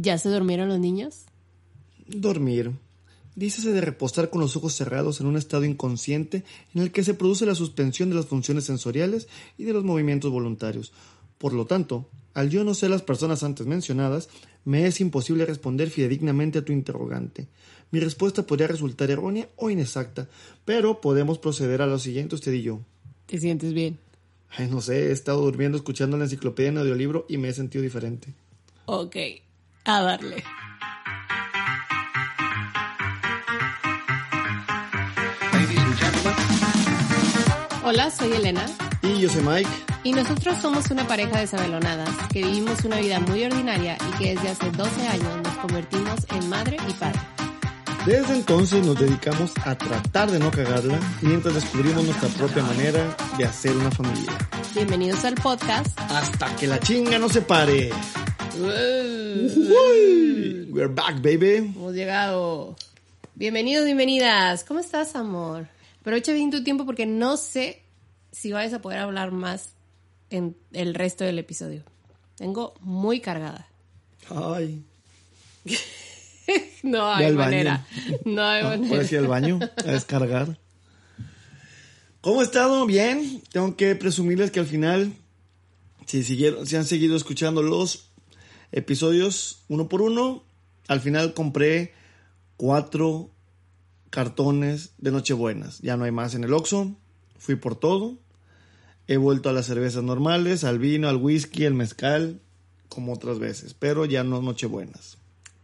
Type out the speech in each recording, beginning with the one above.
¿Ya se durmieron los niños? Dormir. Dícese de reposar con los ojos cerrados en un estado inconsciente en el que se produce la suspensión de las funciones sensoriales y de los movimientos voluntarios. Por lo tanto, al yo no ser las personas antes mencionadas, me es imposible responder fidedignamente a tu interrogante. Mi respuesta podría resultar errónea o inexacta, pero podemos proceder a lo siguiente usted y yo. ¿Te sientes bien? Ay, no sé, he estado durmiendo escuchando la enciclopedia en audiolibro y me he sentido diferente. Ok, a darle. Hola, soy Elena. Y yo soy Mike. Y nosotros somos una pareja de sabelonadas que vivimos una vida muy ordinaria y que desde hace 12 años nos convertimos en madre y padre. Desde entonces nos dedicamos a tratar de no cagarla mientras descubrimos nuestra propia manera de hacer una familia. Bienvenidos al podcast. Hasta que la chinga no se pare. Uy, we're back, baby. Hemos llegado. Bienvenidos, bienvenidas. ¿Cómo estás, amor? Aprovecha bien tu tiempo porque no sé si vayas a poder hablar más en el resto del episodio. Tengo muy cargada. Ay. no hay al baño. manera. No hay manera. Ahora sí al baño a descargar. ¿Cómo he estado? Bien. Tengo que presumirles que al final, si siguieron, si han seguido escuchando los episodios uno por uno, al final compré cuatro cartones de Nochebuenas. Ya no hay más en el Oxxo. Fui por todo. He vuelto a las cervezas normales, al vino, al whisky, al mezcal, como otras veces, pero ya no Nochebuenas.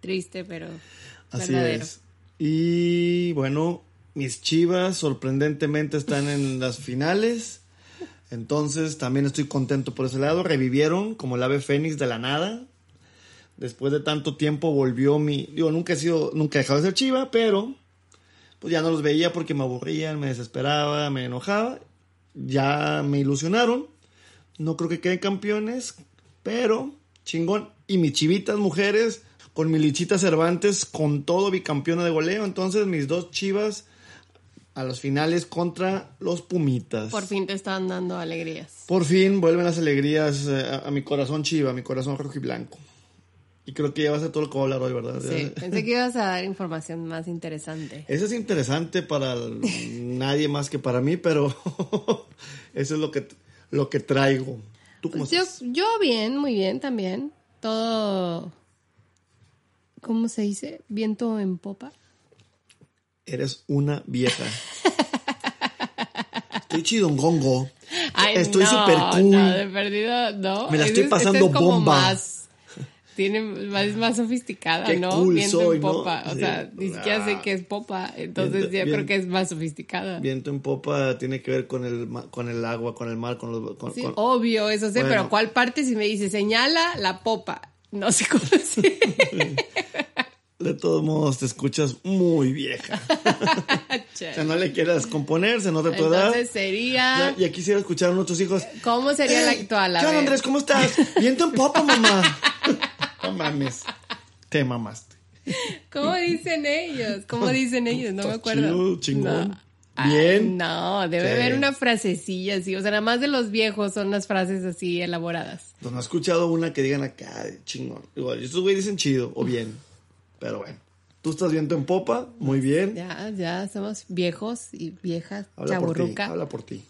Triste, pero Así verdadero. es. Y bueno, mis chivas sorprendentemente están en las finales. Entonces también estoy contento por ese lado. Revivieron como el ave fénix de la nada. Después de tanto tiempo volvió mi... Digo, nunca he sido... Nunca he dejado de ser chiva, pero... Pues ya no los veía porque me aburrían, me desesperaba, me enojaba. Ya me ilusionaron. No creo que queden campeones, pero chingón. Y mis chivitas mujeres, con mi Lichita Cervantes, con todo bicampeona de goleo. Entonces mis dos chivas a las finales contra los Pumitas. Por fin te están dando alegrías. Por fin vuelven las alegrías eh, a, a mi corazón chiva, a mi corazón rojo y blanco. Y creo que ya va a ser todo lo que voy a hablar hoy, ¿verdad? Sí, pensé que ibas a dar información más interesante. Eso es interesante para nadie más que para mí, pero eso es lo que, lo que traigo. ¿Tú cómo Pues yo, estás? yo bien, muy bien también. Todo, ¿cómo se dice? Viento en popa. Eres una vieja. Estoy chidongongo. Ay, Estoy no, súper cool. No, de perdido, no. Me la estoy es- pasando ese es bomba. Más, tiene, más, es más sofisticada, Qué ¿no? cool Viento soy, en ¿no? popa. O Sí. sea, ni siquiera sé Ah. qué es popa. Entonces Viento- yo creo bien- que es más sofisticada. Viento en popa tiene que ver con el, con el agua, con el mar, con los... con- Sí, con- obvio, eso sé, Bueno. pero ¿cuál parte si me dice señala la popa? No sé cómo decir. De todos modos, te escuchas muy vieja. O sea, no le quieras componer, se nota tu edad. Entonces sería... Ya, ya quisiera escuchar a nuestros hijos. ¿Cómo sería la "Ey, actual? ¿Qué. Andrés? ¿Cómo estás? Viento en popa, mamá. No mames. Te mamaste. ¿Cómo dicen ellos? ¿Cómo dicen ellos? No me acuerdo. Chido, chingón. No. Ay, Bien. no, debe Sí. haber una frasecilla así. O sea, nada más de los viejos son las frases así elaboradas. Pues no he escuchado una que digan acá, chingón. Igual, estos güeyes dicen chido o bien. Pero bueno. Tú estás viento en popa, muy bien. Ya, ya somos viejos y viejas, Habla por ti, chaburruca. habla por ti.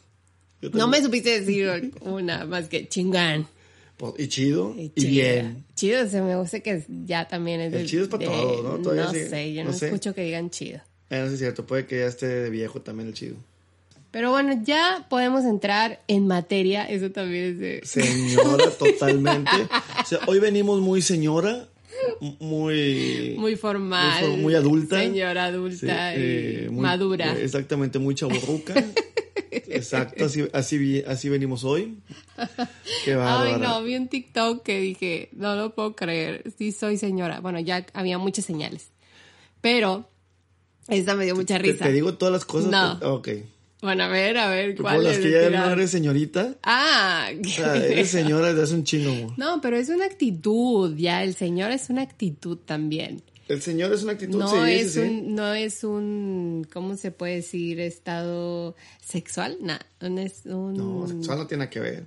No me supiste decir una más que chingán. Pues, Y chido, y, bien. Chido, se me gusta que ya también es El de- chido es para de- todo, ¿no? Todavía No sé, yo no no, sé. escucho que digan chido. Eh, no sé si es cierto, puede que ya esté de viejo también el chido. Pero bueno, ya podemos entrar en materia. Eso también es de... Señora, totalmente. O sea, hoy venimos muy señora, muy... Muy formal. Muy, adulta. Señora adulta Sí, y eh, muy- madura. eh, Exactamente, muy chaburruca. exacto, así, así, así venimos hoy. Qué Ay, no, vi un TikTok que dije, no lo puedo creer, sí soy señora. Bueno, ya había muchas señales. Pero, esta me dio mucha ¿Te, risa. te digo todas las cosas. No. que- ok. Bueno, a ver, a ver, Por ¿cuál las es que ya no eres señorita. Ah, O sea, eres señora desde hace un chingo, amor. no, pero es una actitud, ya, el señor es una actitud también. El señor es una actitud, No sí, es sí. un, no es un, ¿cómo se puede decir? Estado sexual, no, no es un... No, sexual no tiene nada que ver.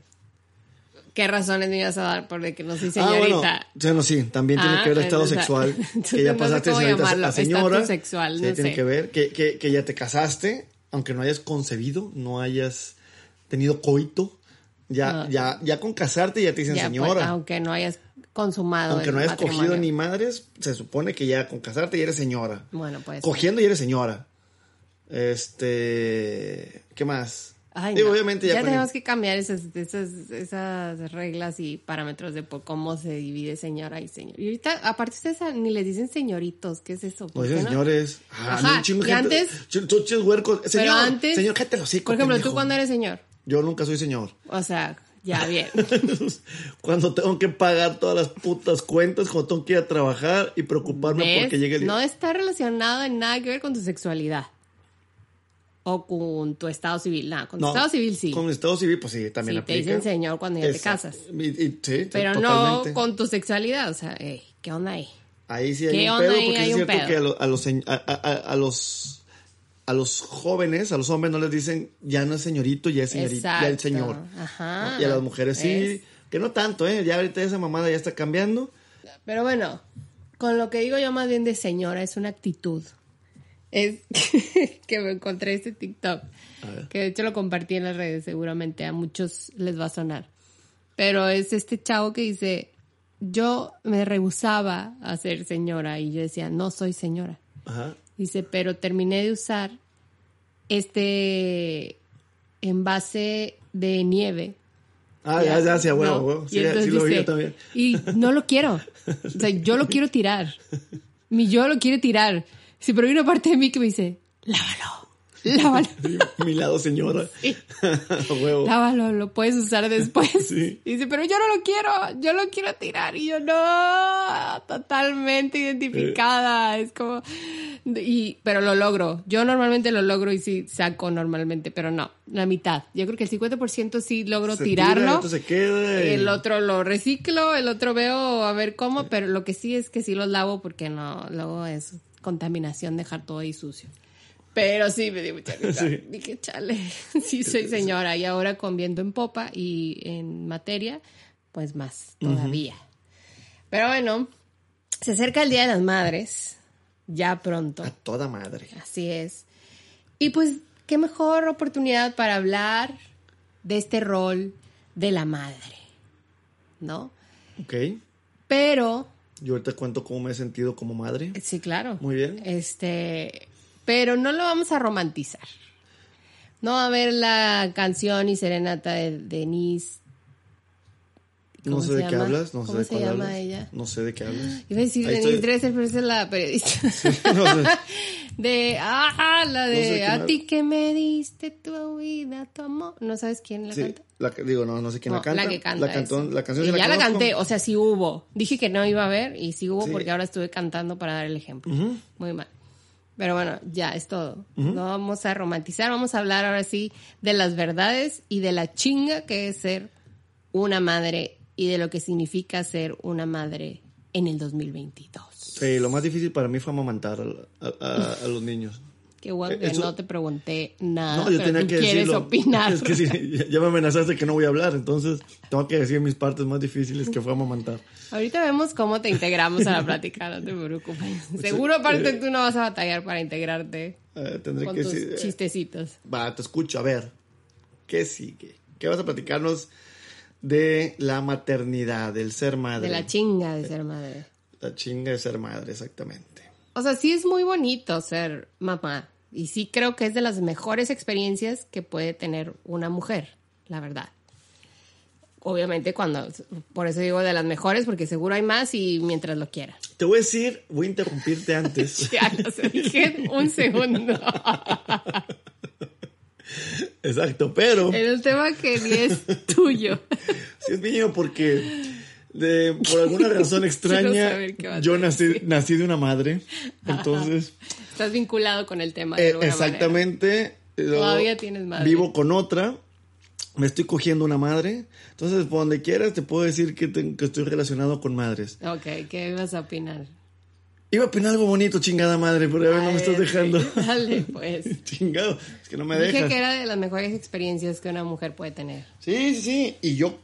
¿Qué razones me ibas a dar por de que no soy Ah, bueno, señorita? bueno, sí, también tiene Ah, que ver el estado o sea, sexual. Que ya no sé pasaste señorita llamarlo, a señora. sexual, no tiene sé. que ver. Que, que, que ya te casaste, aunque no hayas concebido, no hayas tenido coito. Ya, No. ya, ya con casarte ya te dicen Ya, pues, señora. aunque no hayas consumado aunque no hayas matrimonio. cogido ni madres, se supone que ya con casarte ya eres señora. Bueno, pues. Cogiendo ya eres señora. Este. ¿Qué más? Ay, Digo, no. obviamente ya, tenemos que cambiar esas, esas, esas reglas y parámetros de por cómo se divide señora y señor. Y ahorita, aparte ustedes ni les dicen señoritos, ¿qué es eso? No ¿Por qué dicen no? señores. Ah, Ajá, no, y antes- ch- ch- ch- huercos. Señor, Pero antes, señor, cállate hocico, por ejemplo, tú cuando eres señor, Yo nunca soy señor. o sea, ya bien. cuando tengo que pagar todas las putas cuentas, cuando tengo que ir a trabajar y preocuparme ¿Ves? porque llegue el día. No está relacionado en nada que ver con tu sexualidad. O con tu estado civil. Nada, con tu No, estado civil sí. Con el estado civil, pues sí, también Sí, te aplica. dicen señor cuando ya te casas. Y- y- sí, Pero totalmente. no con tu sexualidad. O sea, ey, ¿qué onda ahí? Ahí sí hay ¿Qué un onda pedo, ahí? porque Hay es cierto pedo. que a, lo- a los, a, a- los a los jóvenes, a los hombres no les dicen ya no es señorito, ya es señorita, ya el señor. Ajá. ¿no? Y a las mujeres sí, que no tanto, ¿eh? Ya ahorita esa mamada ya está cambiando. Pero bueno, con lo que digo yo más bien de señora es una actitud. Es que me encontré este TikTok, que de hecho lo compartí en las redes, seguramente a muchos les va a sonar. Pero es este chavo que dice, yo me rehusaba a ser señora y yo decía, no soy señora. Ajá. Dice, pero terminé de usar este envase de nieve Ah, ya, ya, sí, huevo, huevo. Sí, lo vi también. Y no lo quiero. O sea, yo lo quiero tirar. Mi yo lo quiere tirar. Sí, pero hay una parte de mí que me dice, lávalo, lávalo, Mi lado señora. Sí. huevo. lávalo, lo puedes usar después. Sí. Y dice, pero yo no lo quiero, yo lo quiero tirar. Y yo, no, totalmente identificada. Es como, y, pero lo logro. Yo normalmente lo logro y sí saco normalmente, pero no, la mitad. Yo creo que el 50% sí logro Se tirarlo. otro se queda. y- El otro lo reciclo, el otro veo a ver cómo, pero lo que sí es que sí los lavo porque no, luego es contaminación dejar todo ahí sucio. Pero sí, me dio mucha risa. Sí. Dije, chale, sí soy señora. Y ahora con viento en popa y en materia, pues más todavía. Pero bueno, se acerca el Día de las Madres, ya pronto. A toda madre. Así es. Y pues, qué mejor oportunidad para hablar de este rol de la madre, ¿no? Ok. Pero, Yo ahorita cuento cómo me he sentido como madre. sí, claro. Muy bien. Este, pero no lo vamos a romantizar. No va a ver la canción y serenata de Denise. No ¿Cómo sé se de qué hablas, no sé ¿Cómo de se cuál llama hablas. ella? No sé de qué hablas. Iba a decir Ahí Denise estoy. Dresser, pero esa es la periodista. No sé. De, ah, la No sé de, a ti que me diste tu vida, tu amor. ¿No sabes quién la Sí, canta? La que- digo, no, no sé quién No, la canta. La que canta. La, cantó- la canción Y sí ya la conozco. canté, o sea, sí hubo. Dije que no iba a ver y sí hubo Sí. porque ahora estuve cantando para dar el ejemplo. Muy mal. Pero bueno, ya es todo. No vamos a romantizar, vamos a hablar ahora sí de las verdades y de la chinga que es ser una madre y de lo que significa ser una madre en el 2022. Sí, lo más difícil para mí fue amamantar a, a- a- a los niños. Qué Eh, que eso- no te pregunté nada, No, yo tenía que quieres decirlo. opinar. Es que sí, ya- me amenazaste que no voy a hablar, entonces tengo que decir mis partes más difíciles que fue amamantar. Ahorita vemos cómo te integramos a la plática, no te preocupes. Seguro aparte tú no vas a batallar para integrarte Eh, tendré con que tus decir. eh, chistecitos. Va, te escucho. A ver, ¿qué sigue? ¿Qué vas a platicarnos de la maternidad, del ser madre? De la chinga de ser madre. La chinga de ser madre, exactamente. O sea, sí es muy bonito ser mamá. Y sí creo que es de las mejores experiencias que puede tener una mujer, la verdad. Obviamente cuando, por eso digo de las mejores, porque seguro hay más y mientras lo quiera. Te voy a decir, voy a interrumpirte antes. Ya, lo sé, dije un segundo. Exacto, pero En un tema que ni es tuyo. sí es mío porque de, por alguna razón extraña a yo nací, nací de una madre. Entonces, Estás vinculado con el tema. de eh, exactamente. luego Todavía tienes madre. Vivo con otra. Me estoy cogiendo una madre. Entonces, por donde quieras, te puedo decir que, te- que estoy relacionado con madres. Ok, ¿qué ibas a opinar? Iba a opinar algo bonito, chingada madre, pero ya no me estás dejando. Dale, pues. Chingado, es que no me Dije dejas. que era de las mejores experiencias que una mujer puede tener. Sí, sí, sí. Y yo,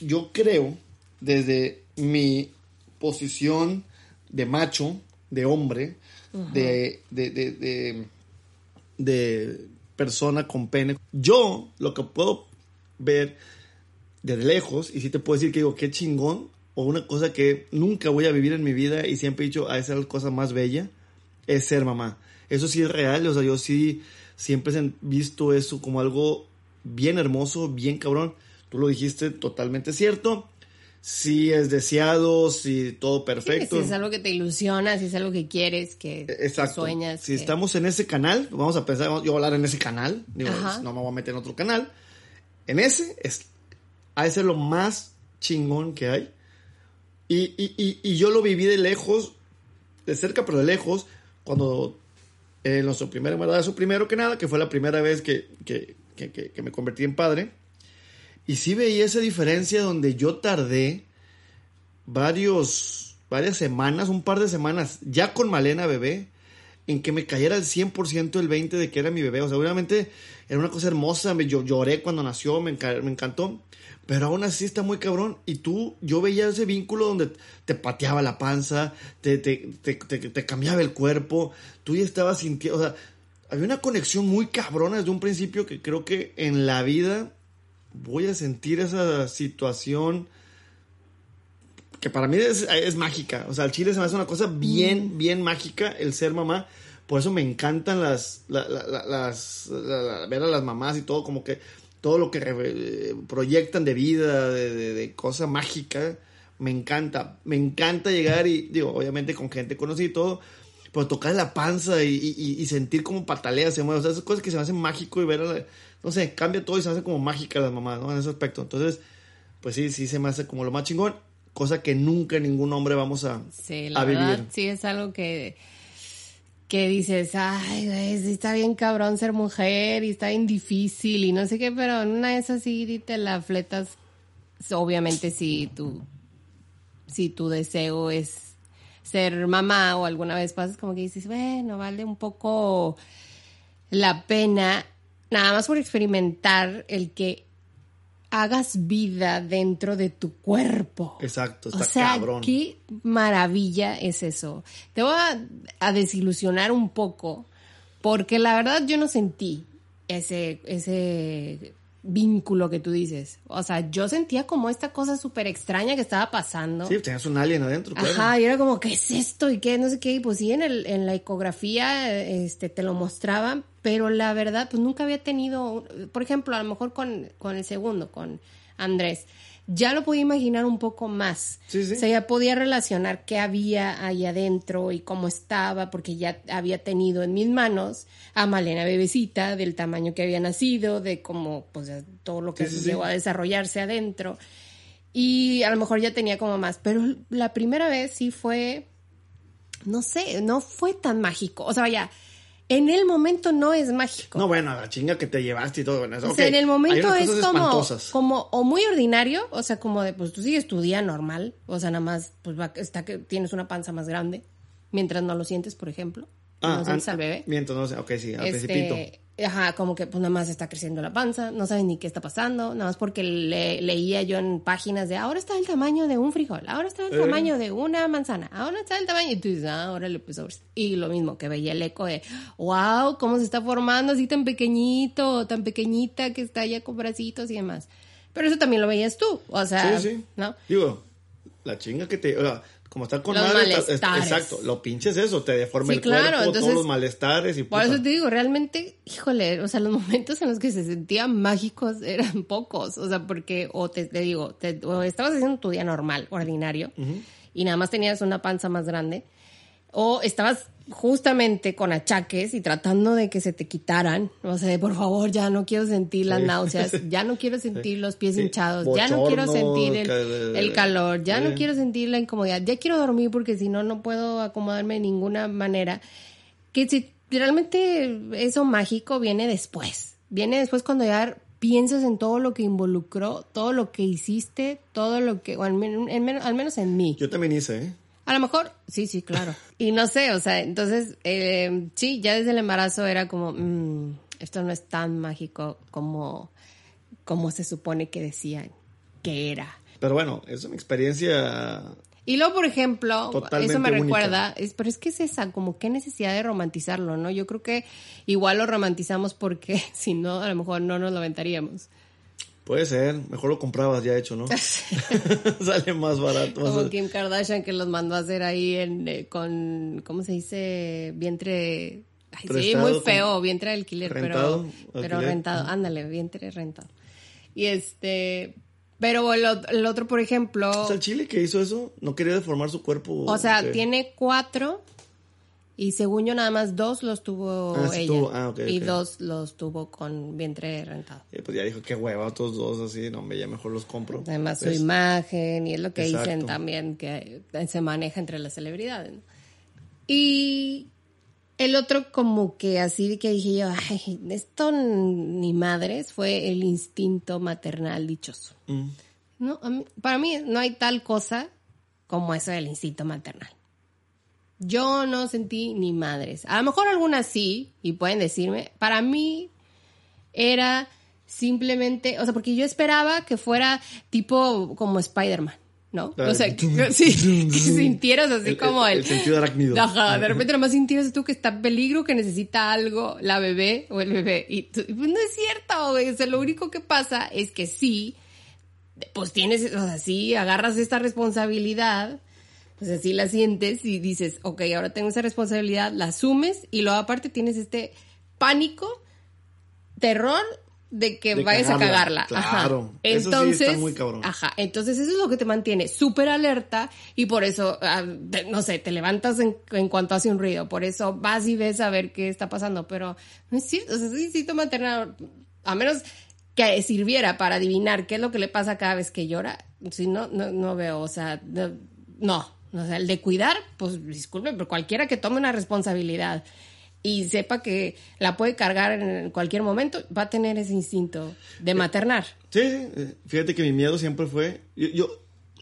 yo creo, desde mi posición de macho, de hombre, de, de, de, de, de persona con pene, yo lo que puedo ver desde lejos, y sí te puedo decir que digo, qué chingón, o una cosa que nunca voy a vivir en mi vida y siempre he dicho, a esa es la cosa más bella, es ser mamá. Eso sí es real, o sea, yo sí siempre he visto eso como algo bien hermoso, bien cabrón. Tú lo dijiste totalmente cierto. Sí es deseado, sí todo perfecto. Si es algo que te ilusiona, si es algo que quieres, que Exacto. sueñas. Si que- estamos en ese canal, vamos a pensar, yo voy a hablar en ese canal, digo, no me voy a meter en otro canal. En ese es, ha de ser lo más chingón que hay. Y, y, y, y yo lo viví de lejos, de cerca pero de lejos, cuando en nuestro primer embarazo, primero que nada, que fue la primera vez que, que, que, que- que me convertí en padre. Y sí veía esa diferencia donde yo tardé varios, varias semanas, un par de semanas, ya con Malena bebé, en que me cayera al 100% el 20 de que era mi bebé. O sea, obviamente era una cosa hermosa, me, yo lloré cuando nació, me, enca- me encantó. Pero aún así está muy cabrón. Y tú, yo veía ese vínculo donde te pateaba la panza, te, te, te- te cambiaba el cuerpo, tú ya estabas sintiendo, o sea, había una conexión muy cabrona desde un principio que creo que en la vida voy a sentir esa situación que para mí es, es mágica. O sea, el chile se me hace una cosa bien, bien mágica el ser mamá. Por eso me encantan las, la- la- la- las, la- la- ver a las mamás y todo, como que todo lo que re- proyectan de vida, de, de- de cosa mágica, me encanta. Me encanta llegar y, digo, obviamente con gente conocida y todo, pero tocar la panza y, y- y sentir como patalea se mueve. O sea, esas cosas que se me hacen mágico y ver a la- no sé, cambia todo y se hace como mágica las mamás, ¿no? En ese aspecto. Entonces, pues sí, sí se me hace como lo más chingón, cosa que nunca ningún hombre vamos a, Sí, la a verdad, vivir. sí es algo que, que dices, ay, güey, sí está bien cabrón ser mujer y está bien difícil y no sé qué, pero en una de esas sí te la fletas, obviamente si tu, si tu deseo es ser mamá o alguna vez pasas como que dices, bueno, vale un poco la pena, nada más por experimentar el que hagas vida dentro de tu cuerpo. Exacto, O está sea, cabrón. qué maravilla es eso. Te voy a, a desilusionar un poco, porque la verdad yo no sentí ese, ese vínculo que tú dices. O sea, yo sentía como esta cosa súper extraña que estaba pasando. Sí, tenías un alien adentro, claro. Ajá, y era como, ¿qué es esto? Y qué, no sé qué. Y pues sí, en, el, en la ecografía este, te lo mostraban, pero la verdad, pues nunca había tenido, por ejemplo, a lo mejor con, con el segundo, con Andrés, ya lo podía imaginar un poco más. Sí, sí. O sea, ya podía relacionar qué había ahí adentro y cómo estaba, porque ya había tenido en mis manos a Malena bebecita, del tamaño que había nacido, de cómo, pues, todo lo que Sí, llegó a desarrollarse adentro. Y a lo mejor ya tenía como más, pero la primera vez sí fue, no sé, no fue tan mágico. O sea, vaya, en el momento no es mágico. No, bueno, la chinga que te llevaste y todo. Bueno, eso, O sea, en el momento es como, espantosas. como o muy ordinario, o sea, como de, pues tú sigues tu día normal, o sea, nada más, pues va, está que tienes una panza más grande, mientras no lo sientes, por ejemplo, no sientes ah, al bebé. Mientras no sé, ok, sí, al principito. Este, ajá, como que pues nada más está creciendo la panza, no sabes ni qué está pasando, nada más porque le- leía yo en páginas de ahora está el tamaño de un frijol, ahora está el Eh. tamaño de una manzana, ahora está el tamaño, y tú dices, ah, órale, pues ahora sí". Y lo mismo, que veía el eco de, wow, cómo se está formando así tan pequeñito, tan pequeñita que está ya con bracitos y demás. Pero eso también lo veías tú, o sea, Sí, sí. ¿no? Digo, la chinga que te. o sea, como está con Los madre, está- exacto, lo pinches eso, te deforma Sí, el claro, cuerpo, entonces- todos los malestares y Por puta. eso te digo, realmente, híjole, o sea, los momentos en los que se sentían mágicos eran pocos, o sea, porque, o te, te digo, te- o estabas haciendo tu día normal, ordinario, y nada más tenías una panza más grande, o estabas justamente con achaques y tratando de que se te quitaran, o sea, de, por favor, ya no quiero sentir las Sí. náuseas, ya no quiero sentir los pies Sí. hinchados, ya no quiero Bochorno, sentir el, el calor, ya no Sí. quiero sentir la incomodidad, ya quiero dormir porque si no, no puedo acomodarme de ninguna manera. Que si realmente eso mágico viene después, viene después cuando ya piensas en todo lo que involucró, todo lo que hiciste, todo lo que, o al, men- en men- al menos en mí. Yo también hice, ¿eh? A lo mejor, sí, sí, claro. Y no sé, o sea, entonces, eh, sí, ya desde el embarazo era como, mm, esto no es tan mágico como, como se supone que decían que era. Pero bueno, es una experiencia. Y luego, por ejemplo, Totalmente eso me única. recuerda, es, pero es que es esa, como qué necesidad de romantizarlo, ¿no? Yo creo que igual lo romantizamos porque si no, a lo mejor no nos lo aventaríamos. Puede ser, mejor lo comprabas ya hecho, ¿no? Sale más barato. más Como. Kim Kardashian que los mandó a hacer ahí en, eh, con, ¿cómo se dice? Vientre... Ay, sí, muy feo, vientre de alquiler, rentado, pero, pero alquiler. rentado, ándale, vientre rentado. Y este, pero el, el otro, por ejemplo, O sea, el chile que hizo eso no quería deformar su cuerpo. o sea, tiene cuatro y según yo nada más dos los tuvo Ah, ella tuvo, ah, ok, y dos los tuvo con vientre rentado. Y pues ya dijo, qué hueva, otros dos así, no, me ya mejor los compro. Además, su ¿Ves? imagen, y es lo que dicen también, que se maneja entre las celebridades. ¿no? Y el otro, como que así que dije yo, ay, esto ni madres, fue el instinto maternal dichoso. Mm. No, mí- para mí no hay tal cosa como eso del instinto maternal. Yo no sentí ni madres. A lo mejor algunas sí, y pueden decirme. Para mí era simplemente, o sea, porque yo esperaba que fuera tipo como Spider-Man, ¿no? Ah, O sea, que, sí, que sintieras así El- como el- el... sentido arácnido. Ajá, de repente nomás sintieras tú que está en peligro, que necesita algo la bebé o el bebé. Y tú- pues no es cierto, güey. O sea, lo único que pasa es que sí, pues tienes, o sea, sí, agarras esta responsabilidad, o sea, sí la sientes y dices, ok, ahora tengo esa responsabilidad, la asumes y luego aparte tienes este pánico, terror de que De vayas a cagarla, claro. Ajá. Eso sí Entonces, está muy cabrón. ajá, entonces eso es lo que te mantiene súper alerta y por eso, ah, te- no sé, te levantas en, en cuanto hace un ruido, por eso vas y ves a ver qué está pasando, pero no es cierto, o sea, ese instinto maternal, a menos que sirviera para adivinar qué es lo que le pasa cada vez que llora, si no, no, no veo, o sea, no, no, o sea, el de cuidar, pues disculpe, pero cualquiera que tome una responsabilidad y sepa que la puede cargar en cualquier momento, va a tener ese instinto de maternar. Sí, eh, fíjate que mi miedo siempre fue. Yo, yo-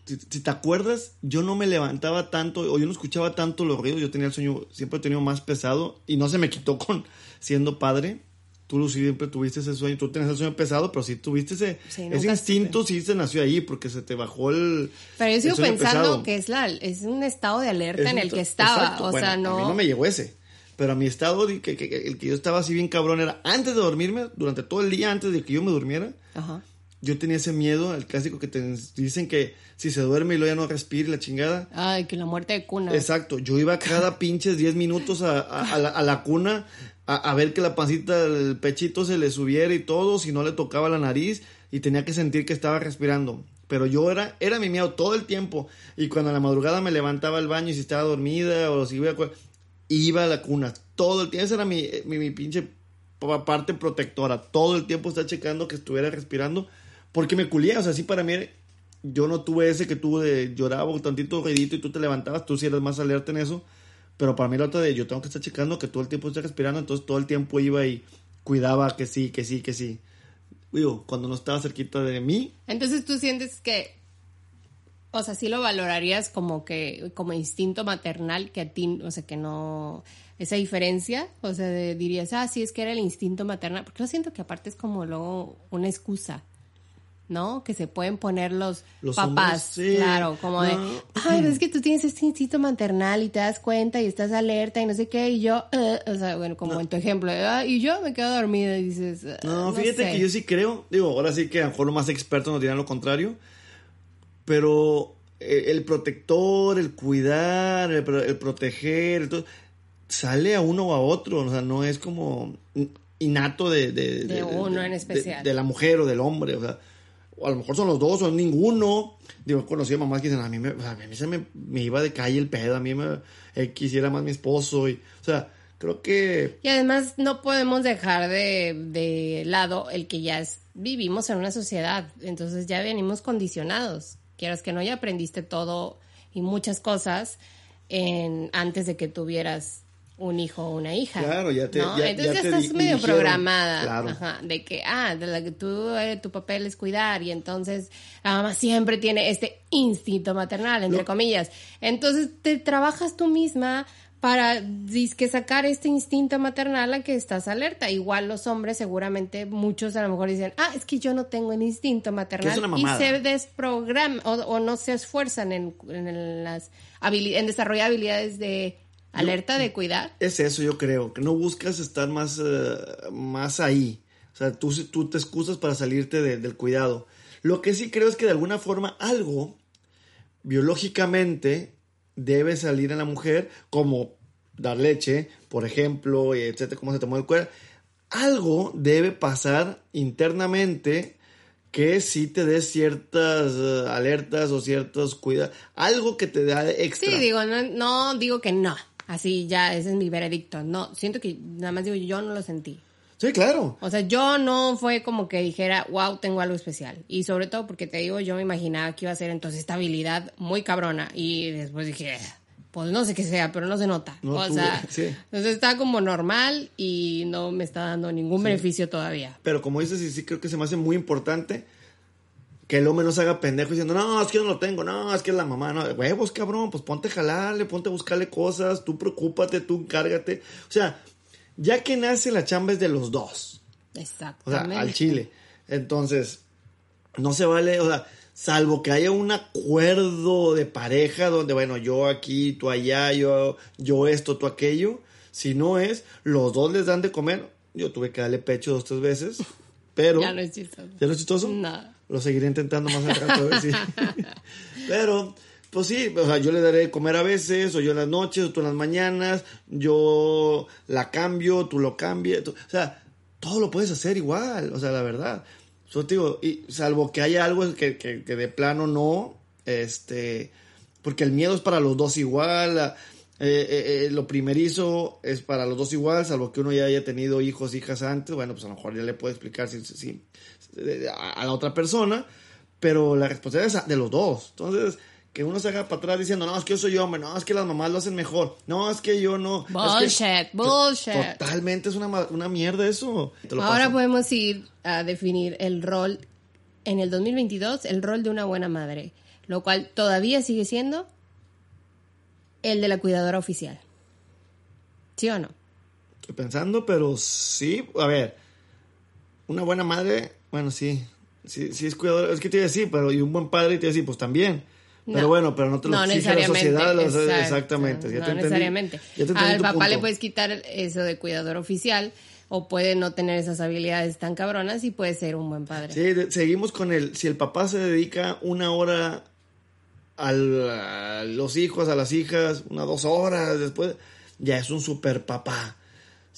si, si te acuerdas, yo no me levantaba tanto o yo no escuchaba tanto los ruidos. Yo tenía el sueño, siempre he tenido más pesado y no se me quitó con siendo padre. Tú Lucy, siempre tuviste ese sueño, tú tenías el sueño pesado, pero sí tuviste ese, Sí, ese instinto, sí se nació ahí porque se te bajó el. Pero yo sigo pensando pesado. que es la es un estado de alerta Es en el que estaba, Exacto. o Bueno, sea, no, A mí no me llegó ese. Pero a mi estado, de que, que- que- el que yo estaba así bien cabrón era antes de dormirme, durante todo el día, antes de que yo me durmiera, Ajá. yo tenía ese miedo, el clásico que te dicen que si se duerme y luego ya no respira la chingada. Ay, que la muerte de cuna. Exacto, yo iba cada pinches 10 minutos a, a- a la, a la cuna a, ver que la pancita, el pechito se le subiera y todo, si no le tocaba la nariz y tenía que sentir que estaba respirando. Pero yo era, era mi miedo todo el tiempo. Y cuando a la madrugada me levantaba al baño y si estaba dormida o si iba a, iba a la cuna. Todo el tiempo, esa era mi, mi, mi pinche pa- parte protectora. Todo el tiempo estar checando que estuviera respirando. Porque me culía, o sea, sí para mí yo no tuve ese que tuve de lloraba un tantito ruidito y tú te levantabas, tú sí eras más alerta en eso. Pero para mí la otra de yo tengo que estar checando que todo el tiempo esté respirando, entonces todo el tiempo iba y cuidaba que sí, que sí, que sí. Digo, cuando no estaba cerquita de mí, Entonces tú sientes que, o sea, sí lo valorarías como que, como instinto maternal que a ti, o sea, que no, esa diferencia, o sea, de- dirías, ah, sí, es que era el instinto maternal, porque yo siento que aparte es como luego una excusa. ¿No? Que se pueden poner los, Los papás, hombres, sí. claro, como de, No. ay, es que tú tienes este instinto maternal y te das cuenta y estás alerta y no sé qué, y yo, eh", o sea, bueno, como en tu ejemplo, "Ah, y yo me quedo dormida y dices, "Ah, No, fíjate sé". que yo sí creo, digo, ahora sí que a lo mejor los más expertos nos dirán lo contrario, pero el, el protector, el cuidar, el, pro- el proteger, el todo, sale a uno o a otro, o sea, no es como innato de... De, De uno en especial. De, la mujer o del hombre, o sea, o a lo mejor son los dos, o ninguno. Digo, he conocido mamás que dicen, a mí, me, a mí se me, me, iba de calle el pedo, a mí me eh, quisiera más mi esposo. Y, o sea, creo que... Y además no podemos dejar de, de lado el que ya es, vivimos en una sociedad, entonces ya venimos condicionados. Quieras que no, ya aprendiste todo y muchas cosas en, antes de que tuvieras un hijo o una hija. Claro, ya te. ¿no? Ya, Entonces ya te estás di- medio programada. Claro. Ajá, de que, ah, de la que tú, eh, tu papel es cuidar y entonces la mamá siempre tiene este instinto maternal, entre comillas. Entonces te trabajas tú misma para que sacar este instinto maternal a que estás alerta. Igual los hombres seguramente muchos a lo mejor dicen, ah, es que yo no tengo el instinto maternal una y se desprograman o, o no se esfuerzan en, en las en desarrollar habilidades de alerta, de cuidar. Es eso, yo creo, que no buscas estar más, eh, más ahí. O sea, tú, tú te excusas para salirte de- del cuidado. Lo que sí creo es que de alguna forma algo biológicamente debe salir en la mujer, como dar leche, por ejemplo, y etcétera, cómo se tomó el cuerpo. Algo debe pasar internamente que sí te dé ciertas eh, alertas o ciertos cuidados. Algo que te da extra. Sí, digo, no, no digo que no. Así ya, ese es mi veredicto. No, siento que nada más digo, yo no lo sentí. Sí, claro. O sea, yo no fue como que dijera, wow, tengo algo especial. Y sobre todo porque te digo, yo me imaginaba que iba a ser entonces esta habilidad muy cabrona. Y después dije, pues no sé qué sea, pero no se nota. No o sea, sí. entonces está como normal y no me está dando ningún beneficio todavía. Pero como dices, sí, sí creo que se me hace muy importante que el hombre no se haga pendejo diciendo, no, es que yo no lo tengo, no, es que es la mamá, no, huevos, cabrón, pues ponte a jalarle, ponte a buscarle cosas, tú preocúpate, tú encárgate. O sea, ya que nace la chamba es de los dos. O sea, Exactamente. al chile. Entonces, no se vale, o sea, salvo que haya un acuerdo de pareja donde, bueno, yo aquí, tú allá, yo, yo esto, tú aquello. Si no es, los dos les dan de comer. Yo tuve que darle pecho dos, tres veces, pero... Ya no es chistoso. ¿Ya no es chistoso? No. Lo seguiré intentando más al a si. Pero, pues sí, o sea, yo le daré de comer a veces, o yo en las noches, o tú en las mañanas, yo la cambio, tú lo cambias. o sea, todo lo puedes hacer igual, o sea, la verdad. Yo te digo, y salvo que haya algo que, que, que de plano no, este, porque el miedo es para los dos igual, eh, eh, eh, lo primerizo es para los dos igual, salvo que uno ya haya tenido hijos, hijas antes, bueno, pues a lo mejor ya le puede explicar si- a, la otra persona, pero la responsabilidad es de los dos. Entonces, que uno se haga para atrás diciendo, no, es que yo soy hombre, no, es que las mamás lo hacen mejor, no, es que yo no. es que- Bullshit, bullshit. Totalmente es una, una mierda eso. Ahora paso. podemos ir a definir el rol en el 2022, el rol de una buena madre, lo cual todavía sigue siendo el de la cuidadora oficial. ¿Sí o no? Estoy pensando, pero sí, a ver, una buena madre, bueno, sí, sí, sí es cuidador, es que te iba a decir, pero y un buen padre te iba a decir, pues también. Pero No. bueno, pero no te lo No exige la sociedad. exacto, exactamente. ya no te entendí. necesariamente. Ya te entendí Al papá punto. le puedes quitar eso de cuidador oficial o puede no tener esas habilidades tan cabronas y puede ser un buen padre. Sí, de- seguimos con el, si el papá se dedica una hora al- a los hijos, a las hijas, una dos horas después, ya es un super papá.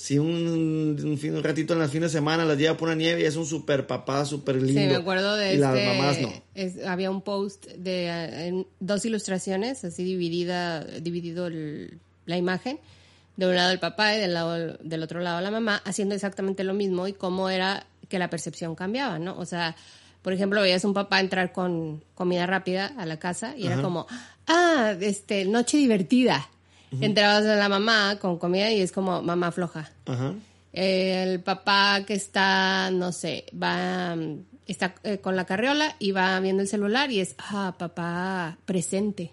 Si un, un fin- un ratito en las fines de semana las lleva por una nieve, ya es un super papá, super lindo. Sí, me acuerdo de Y las este, mamás no. es- había un post de en dos ilustraciones, así dividida, dividido el- la imagen. De un lado el papá y del, lado, del otro lado la mamá, haciendo exactamente lo mismo y cómo era que la percepción cambiaba, ¿no? O sea, por ejemplo, veías un papá entrar con comida rápida a la casa y era como, ah, este, noche divertida. Entrabas a la mamá con comida y es como mamá floja Ajá. el papá que está, no sé, va, mm, está eh, con la carriola y va viendo el celular y es, ah, papá presente.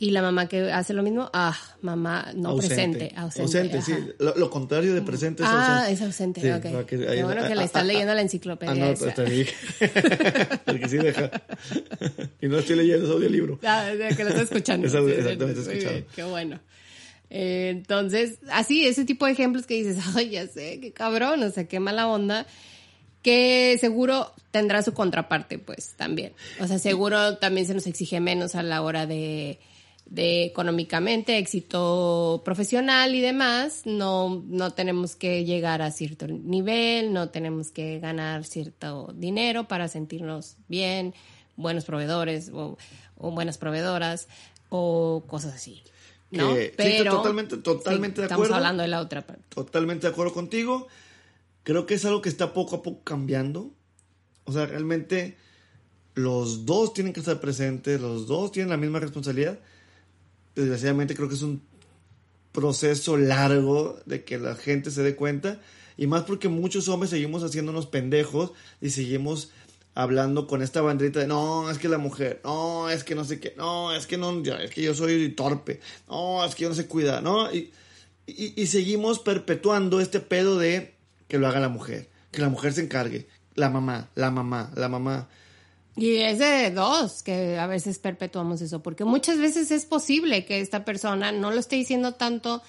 Y la mamá que hace lo mismo, ah, mamá no presente, ausente. sí. ajá. Lo, lo contrario de presente es Ah, ausente. es ausente, Sí, ok. que Qué bueno que ah, le estás ah, leyendo la Ah, enciclopedia no, esa. te dije. Porque sí deja. y no estoy leyendo, es audiolibro. Ah, que lo estás escuchando. Sí, sí, exactamente, sí, escuchado. Qué bueno. Eh, entonces, así, ese tipo de ejemplos que dices, ay, ya sé, qué cabrón, o sea, qué mala onda, que seguro tendrá su contraparte, pues, también. O sea, seguro también se nos exige menos a la hora de, de económicamente, éxito profesional y demás, no, no tenemos que llegar a cierto nivel, no tenemos que ganar cierto dinero para sentirnos bien, buenos proveedores o, o buenas proveedoras o cosas así. ¿No? Que- sí, Pero totalmente- totalmente de estamos acuerdo. hablando de la otra parte. Totalmente de acuerdo contigo. Creo que es algo que está poco a poco cambiando. O sea, realmente los dos tienen que estar presentes, los dos tienen la misma responsabilidad. Desgraciadamente creo que es un proceso largo de que la gente se dé cuenta. Y más porque muchos hombres seguimos haciéndonos pendejos y seguimos hablando con esta banderita de no, es que la mujer, no, es que no sé qué, no, es que no, es que yo soy torpe, no, es que yo no sé cuidar, ¿no? Y, y, y seguimos perpetuando este pedo de que lo haga la mujer, que la mujer se encargue, la mamá, la mamá, la mamá. Y es de dos que a veces perpetuamos eso, porque muchas veces es posible que esta persona no lo esté diciendo tanto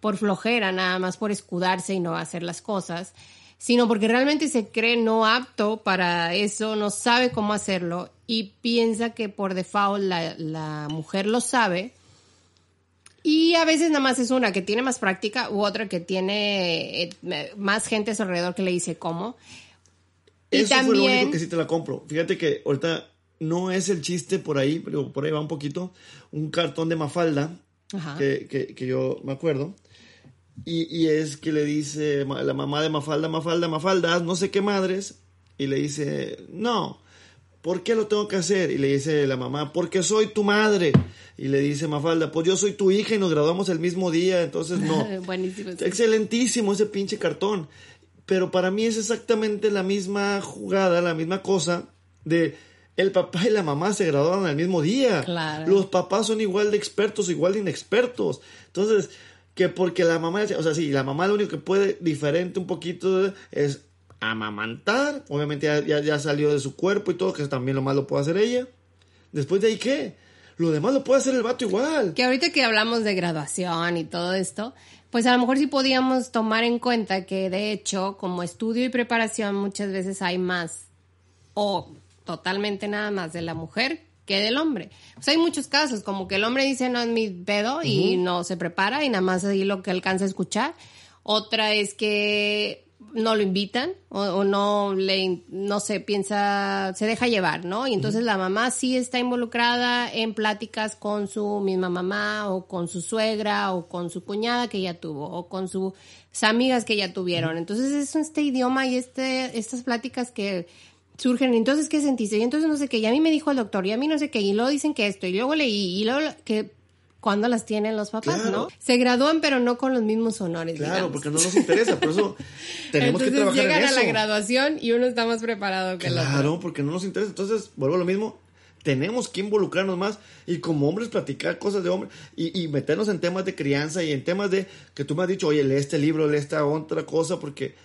por flojera, nada más por escudarse y no hacer las cosas, sino porque realmente se cree no apto para eso, no sabe cómo hacerlo y piensa que por default la, la mujer lo sabe. Y a veces nada más es una que tiene más práctica u otra que tiene eh, más gente a su alrededor que le dice cómo. Y Eso fue lo también- único que sí te la compro. Fíjate que ahorita no es el chiste por ahí, pero por ahí va un poquito. Un cartón de Mafalda, que, que yo me acuerdo. Y, y es que le dice la mamá de Mafalda, Mafalda, Mafalda, no sé qué madres. Y le dice, no, ¿por qué lo tengo que hacer? Y le dice la mamá, porque soy tu madre. Y le dice Mafalda, pues yo soy tu hija y nos graduamos el mismo día, entonces no. Buenísimo. sí. Excelentísimo ese pinche cartón. Pero para mí es exactamente la misma jugada, la misma cosa de el papá y la mamá se graduaron el mismo día. Claro. Los papás son igual de expertos, igual de inexpertos. Entonces, que porque la mamá, o sea, sí, la mamá lo único que puede diferente un poquito es amamantar. Obviamente ya, ya, ya salió de su cuerpo y todo, que también lo más lo puede hacer ella. Después de ahí, ¿qué? Lo demás lo puede hacer el vato igual. Que ahorita que hablamos de graduación y todo esto, pues a lo mejor sí podíamos tomar en cuenta que de hecho, como estudio y preparación, muchas veces hay más o totalmente nada más de la mujer del hombre. Sea, hay muchos casos, como que el hombre dice no es mi pedo y no se prepara y nada más ahí lo que alcanza a escuchar. Otra es que no lo invitan o, o no le, no sé, piensa, se deja llevar, ¿no? Y entonces la mamá sí está involucrada en pláticas con su misma mamá o con su suegra o con su cuñada que ella tuvo o con sus amigas que ya tuvieron. Entonces es este idioma y este, estas pláticas que surgen. Entonces, ¿qué sentiste? Y entonces no sé qué, y a mí me dijo el doctor, y a mí no sé qué, y luego dicen que esto, y luego leí, y luego que cuando las tienen los papás, Claro. ¿no? Se gradúan, pero no con los mismos honores. Claro, digamos. porque no nos interesa, por eso tenemos Entonces que trabajar llegan en a eso. la graduación y uno está más preparado que el otro. Claro, porque no nos interesa. Entonces, vuelvo a lo mismo. Tenemos que involucrarnos más y como hombres platicar cosas de hombres y, y meternos en temas de crianza y en temas de que tú me has dicho, oye, lee este libro, lee esta otra cosa, porque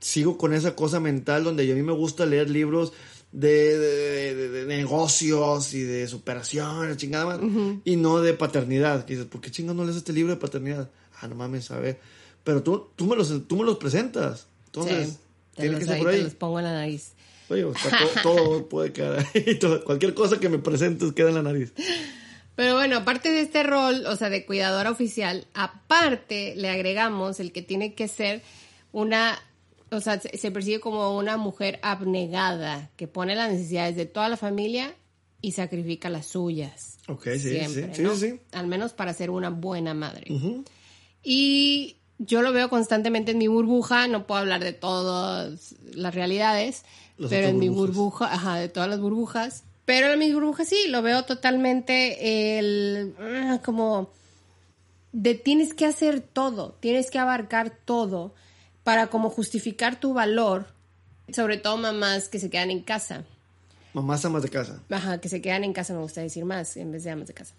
sigo con esa cosa mental donde a mí me gusta leer libros de, de- de- de negocios y de superación, chingada más, y no de paternidad. Que dices, ¿por qué chingados no lees este libro de paternidad? Ah, no mames, a ver. Pero tú, tú, me, los, tú me los presentas. Entonces, Sí, te tiene que ser ahí, por te ahí. los pongo en la nariz. Oye, o sea, todo, todo puede quedar ahí. todo- cualquier cosa que me presentes queda en la nariz. Pero bueno, aparte de este rol, o sea, de cuidadora oficial, aparte le agregamos el que tiene que ser una, o sea, se, se percibe como una mujer abnegada, que pone las necesidades de toda la familia y sacrifica las suyas. Ok, sí, Siempre, sí, ¿no? sí, sí. Al menos para ser una buena madre. Ujú. Y yo lo veo constantemente en mi burbuja, no puedo hablar de todas las realidades, Las pero en mi burbuja, ajá, de todas las burbujas. Pero en mis burbujas sí, lo veo totalmente el, ah, como de tienes que hacer todo, tienes que abarcar todo para como justificar tu valor, sobre todo mamás que se quedan en casa. Mamás amas de casa. Ajá, que se quedan en casa, me gusta decir más, en vez de amas de casa.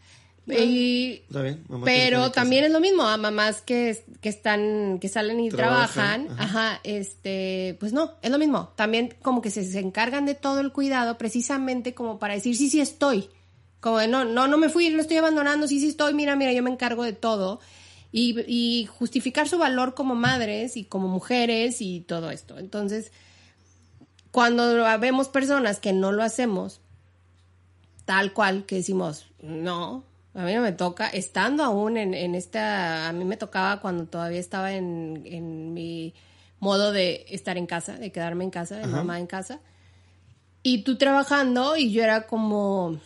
Y Está bien. se quedan pero también es lo mismo a mamás que, que están que salen y Trabajan, trabajan, ajá. este pues no es lo mismo también como que se, se encargan de todo el cuidado precisamente como para decir sí sí estoy como de no no no me fui no estoy abandonando sí sí estoy mira mira yo me encargo de todo y, y justificar su valor como madres y como mujeres y todo esto entonces cuando vemos personas que no lo hacemos tal cual que decimos no A mí no me toca, estando aún en, en esta, a mí me tocaba cuando todavía estaba en, en mi modo de estar en casa, de quedarme en casa, de mamá en casa. Y tú trabajando y yo era como,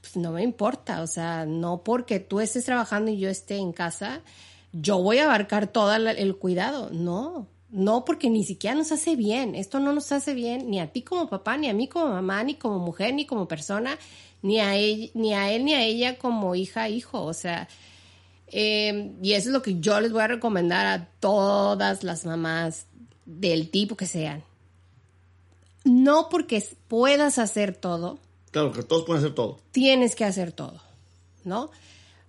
pues no me importa, o sea, no porque tú estés trabajando y yo esté en casa, yo voy a abarcar todo el, cuidado, no. No, porque ni siquiera nos hace bien. Esto no nos hace bien ni a ti como papá, ni a mí como mamá, ni como mujer, ni como persona, ni a él, ni a él, ni a ella como hija, hijo. O sea, eh, y eso es lo que yo les voy a recomendar a todas las mamás del tipo que sean. No porque puedas hacer todo, Claro, que todos pueden hacer todo. tienes que hacer todo, ¿no?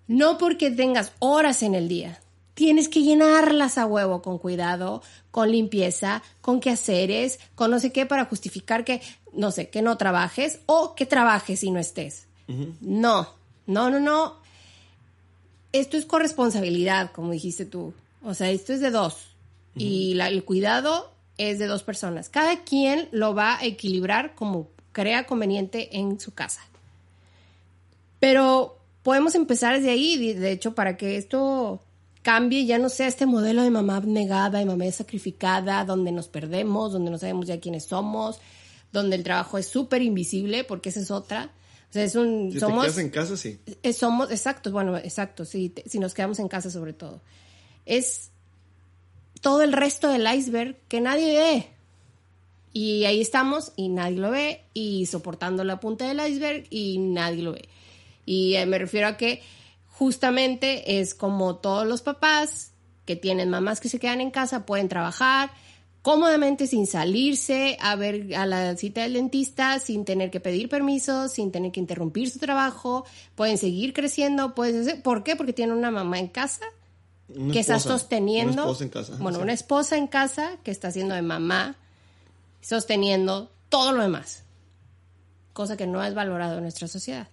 No porque tengas horas en el día, tienes que llenarlas a huevo con cuidado, con limpieza, con quehaceres, con no sé qué para justificar que, no sé, que no trabajes o que trabajes y no estés. No, no, no, no. Esto es corresponsabilidad, como dijiste tú. O sea, esto es de dos. Y la- el cuidado es de dos personas. Cada quien lo va a equilibrar como crea conveniente en su casa. Pero podemos empezar desde ahí, de hecho, para que esto cambie, ya no sea este modelo de mamá abnegada y mamá sacrificada, donde nos perdemos, donde no sabemos ya quiénes somos, donde el trabajo es súper invisible, porque esa es otra. O sea, es un... Si somos, te quedas en casa, sí. eh, somos, exacto, bueno, exacto, si, te- si nos quedamos en casa sobre todo. Es todo el resto del iceberg que nadie ve. Y ahí estamos y nadie lo ve y soportando la punta del iceberg y nadie lo ve. Y eh, me refiero a que justamente es como todos los papás que tienen mamás que se quedan en casa, pueden trabajar cómodamente sin salirse a ver a la cita del dentista, sin tener que pedir permiso, sin tener que interrumpir su trabajo, pueden seguir creciendo, pueden hacer- ¿por qué? Porque tienen una mamá en casa Una que está sosteniendo, Una esposa en casa. bueno, sí. una esposa en casa que está haciendo de mamá, sosteniendo todo lo demás, cosa que no es valorado en nuestra sociedad.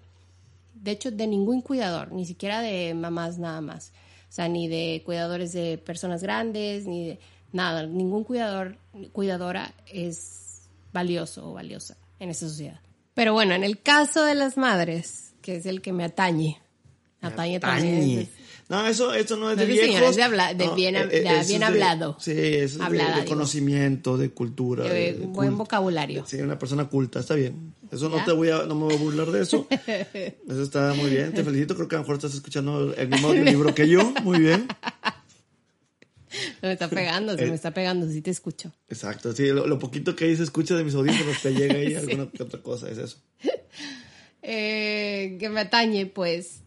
De hecho, de ningún cuidador, ni siquiera de mamás nada más, o sea, ni de cuidadores de personas grandes, ni de nada, ningún cuidador, cuidadora es valioso o valiosa en esta sociedad. Pero bueno, en el caso de las madres, que es el que me atañe, atañe también. Atañe. No, eso, eso no es No de viejos. es de habla- de No, bien- eh, de bien hablado. Sí, eso es de- Hablada, de, digo. conocimiento, de cultura. de buen vocabulario. Sí, una persona culta, está bien. Eso no te voy a, no me voy a burlar de eso. Eso está muy bien, te felicito. Creo que a lo mejor estás escuchando el mismo libro que yo. Muy bien. Se me está pegando, se Eh. me está pegando, sí te escucho. Exacto, sí, lo, lo poquito que ahí se escucha de mis audífonos te llega ahí alguna que otra cosa, es eso. Eh, que me atañe, pues,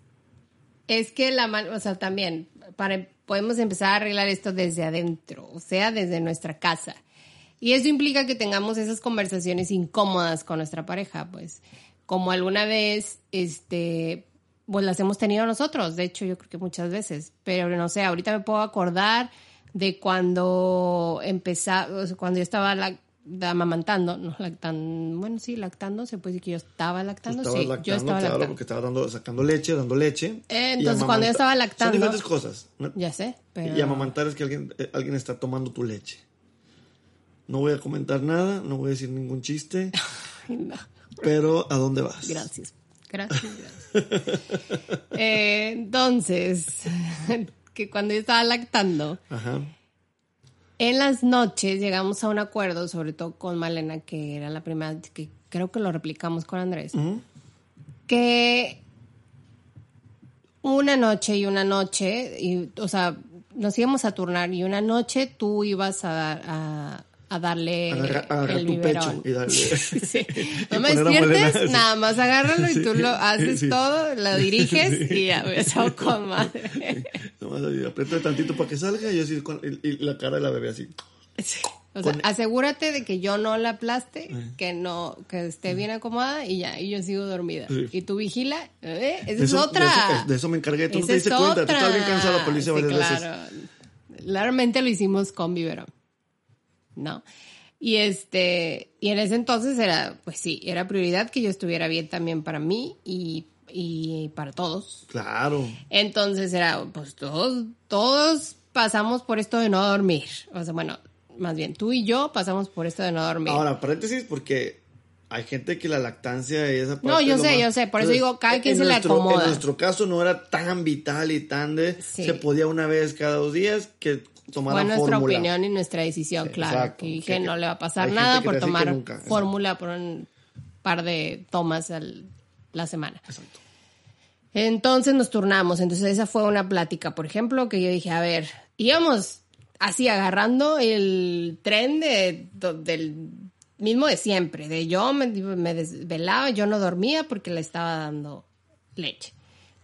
es que la mano, o sea, también, para, podemos empezar a arreglar esto desde adentro, o sea, desde nuestra casa. Y eso implica que tengamos esas conversaciones incómodas con nuestra pareja, pues, como alguna vez, este, pues las hemos tenido nosotros, de hecho, yo creo que muchas veces, pero no sé, ahorita me puedo acordar de cuando empezaba, o sea, cuando yo estaba la- amamantando, no lactando, bueno, sí, lactando, se puede decir que yo estaba lactando, sí, lactando, yo estaba claro, lactando. porque estaba dando, sacando leche, dando leche. Eh, entonces, cuando yo estaba lactando- Son diferentes cosas. ¿no? Ya sé, pero... Y amamantar es que alguien, eh, alguien está tomando tu leche. No voy a comentar nada, no voy a decir ningún chiste, no. pero ¿a dónde vas? Gracias. Gracias, gracias. Eh, entonces, que cuando yo estaba lactando, Ajá. En las noches llegamos a un acuerdo, sobre todo con Malena, que era la primera, que creo que lo replicamos con Andrés, que una noche y una noche, y, o sea, nos íbamos a turnar y una noche tú ibas a, dar- a, a darle Agarra, agarra el tu pecho y darle. Sí. y No me poner a despiertes, nada más agárralo y tú Sí, lo haces todo, lo diriges y ya, besado con madre. Nomás aprieta tantito para que salga y así con y, y la cara de la bebé así. Sí. O sea, asegúrate de que yo no la aplaste, que no, que esté bien acomodada y ya, y yo sigo dormida. Sí. Y tú vigila, ¿eh? Esa De es eso- otra. De eso, de eso me encargué. Tú no Esa te diste cuenta. Tú estabas bien cansado, lo hice Sí, varias veces. claro. Claramente lo hicimos con biberón. ¿No? Y este, y en ese entonces era, pues sí, era prioridad que yo estuviera bien también para mí y, y para todos. Claro. Entonces era, pues todos, todos pasamos por esto de no dormir. O sea, bueno, más bien tú y yo pasamos por esto de no dormir. Ahora, paréntesis, porque hay gente que la lactancia y esa parte No, yo sé, más- yo sé, por eso digo, cada en quien se le nuestro- acomoda. En nuestro caso no era tan vital y tan de... Sí. Se podía una vez cada dos días que Fue nuestra fórmula. opinión y nuestra decisión, Sí, claro. exacto. Que dije, Que- no le va a pasar nada por tomar nunca, exacto. fórmula por un par de tomas al- la semana. Exacto. Entonces nos turnamos. Entonces esa fue una plática, por ejemplo, que yo dije, a ver, íbamos así agarrando el tren de, del mismo de siempre, de yo me, me desvelaba, yo no dormía porque le estaba dando leche.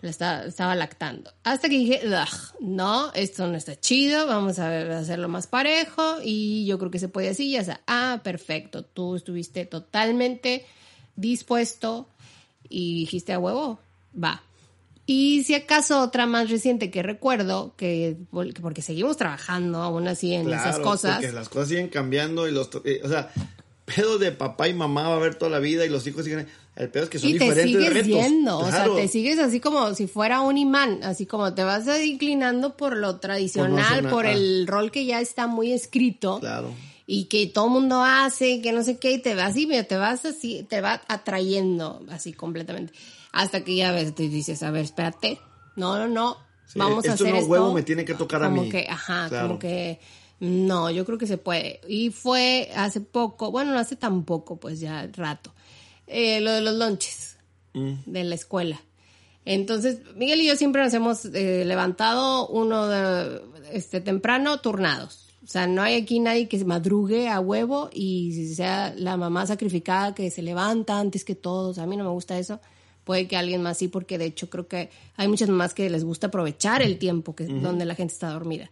Le estaba, estaba lactando. Hasta que dije, "Ugh, no, esto no está chido, vamos a hacerlo más parejo. Y yo creo que se puede así, ya sea, ah, perfecto, tú estuviste totalmente dispuesto y dijiste a huevo, va. Y si acaso otra más reciente que recuerdo, que porque seguimos trabajando aún así en esas Claro, cosas. Porque las cosas siguen cambiando y los... eh, o sea, pedo de papá y mamá va a haber toda la vida y los hijos siguen... El pedo es que son y te diferentes sigues retos. yendo, Claro. o sea, te sigues así como si fuera un imán, así como te vas inclinando por lo tradicional, Por el rol que ya está muy escrito. Claro. Y que todo mundo hace, que no sé qué, y te vas así, te vas así, te va atrayendo así completamente. Hasta que ya ves, te dices, a ver, espérate, no, no, no, Sí, vamos a hacer no esto. huevo me tiene que tocar a como mí. que, ajá, Claro. como que, no, yo creo que se puede. Y fue hace poco, bueno, no hace tan poco, pues ya rato, eh, lo de los lonches Mm. de la escuela. Entonces, Miguel y yo siempre nos hemos eh, levantado uno de, este, temprano, turnados. O sea, no hay aquí nadie que se madrugue a huevo y sea la mamá sacrificada que se levanta antes que todos. A mí no me gusta eso. Puede que alguien más sí, porque de hecho creo que hay muchas mamás que les gusta aprovechar el tiempo que, donde la gente está dormida.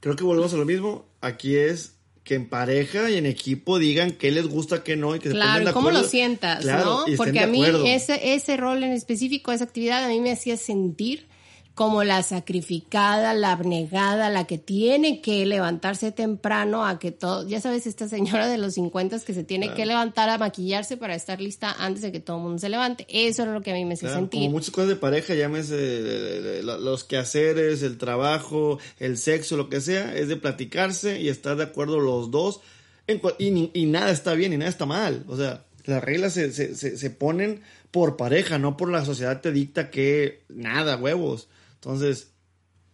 Creo que volvemos a lo mismo. Aquí es que en pareja y en equipo digan qué les gusta, qué no y que se pongan Claro, de y cómo lo sientas, Claro, ¿no? Porque de a mí ese, ese rol en específico, esa actividad, a mí me hacía sentir como la sacrificada, la abnegada, la que tiene que levantarse temprano a que todo, ya sabes, esta señora de los 50 que se tiene que levantar a maquillarse para estar lista antes de que todo el mundo se levante. Eso era lo que a mí me hacía Claro, sentir. como muchas cosas de pareja, llámese lo- los quehaceres, el trabajo, el sexo, lo que sea, es de platicarse y estar de acuerdo los dos. En y, y nada está bien y nada está mal. O sea, las reglas se, se, se, se ponen por pareja, no por la sociedad te dicta que nada, huevos. Entonces,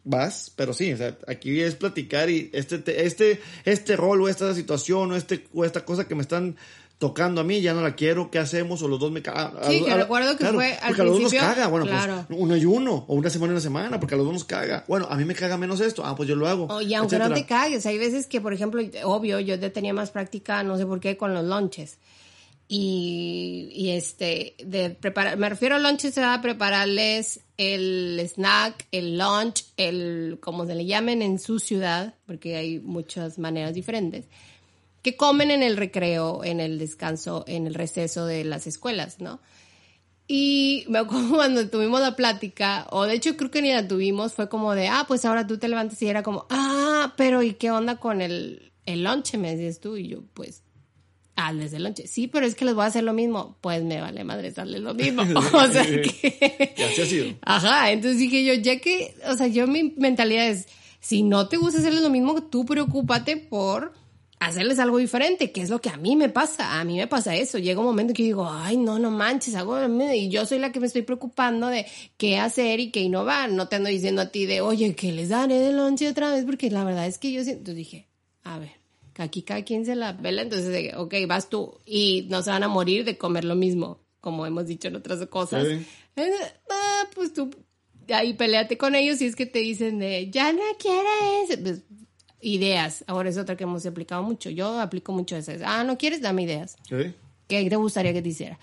vas, pero sí, o sea, aquí es platicar y este, te- este, este rol o esta situación o, este, o esta cosa que me están tocando a mí, ya no la quiero, ¿qué hacemos? O los dos me cagan. Sí, que recuerdo que fue al Porque a los dos nos caga, bueno, claro. pues uno y uno, o una semana y una semana, porque a los dos nos caga. Bueno, a mí me caga menos esto, ah, pues yo lo hago. Oh, y aunque no te cagues, hay veces que, por ejemplo, obvio, yo ya tenía más práctica, no sé por qué, con los lunches. Y, este, de preparar, me refiero a lunches a prepararles el snack, el lunch, el, como se le llamen en su ciudad, porque hay muchas maneras diferentes, que comen en el recreo, en el descanso, en el receso de las escuelas, ¿no? Y me acuerdo cuando tuvimos la plática, o de hecho creo que ni la tuvimos, fue como de, ah, pues ahora tú te levantas y era como, ah, pero ¿y qué onda con el, el lonche? Me decías tú, y yo, pues, desde el lonche. Sí, pero es que les voy a hacer lo mismo. Pues me vale madre darles lo mismo. o sea que... Y así ha sido. Ajá, entonces dije yo, ya que, o sea, yo mi mentalidad es, si no te gusta hacerles lo mismo, tú preocúpate por hacerles algo diferente, que es lo que a mí me pasa. A mí me pasa eso. Llega un momento que yo digo, ay, no, no manches, hago. Y yo soy la que me estoy preocupando de qué hacer y qué innovar. No te ando diciendo a ti de, oye, que les daré de lonche otra vez, porque la verdad es que yo siento, entonces dije, a ver, que aquí cada quien se la vela, entonces, ok, vas tú y no se van a morir de comer lo mismo, como hemos dicho en otras cosas. Sí. Eh, ah, pues tú ahí peleate con ellos y es que te dicen de, ya no quieres. Pues, ideas. Ahora es otra que hemos aplicado mucho. Yo aplico mucho esas. Ah, ¿no quieres? Dame ideas. ¿Sí? ¿Qué te gustaría que te hiciera?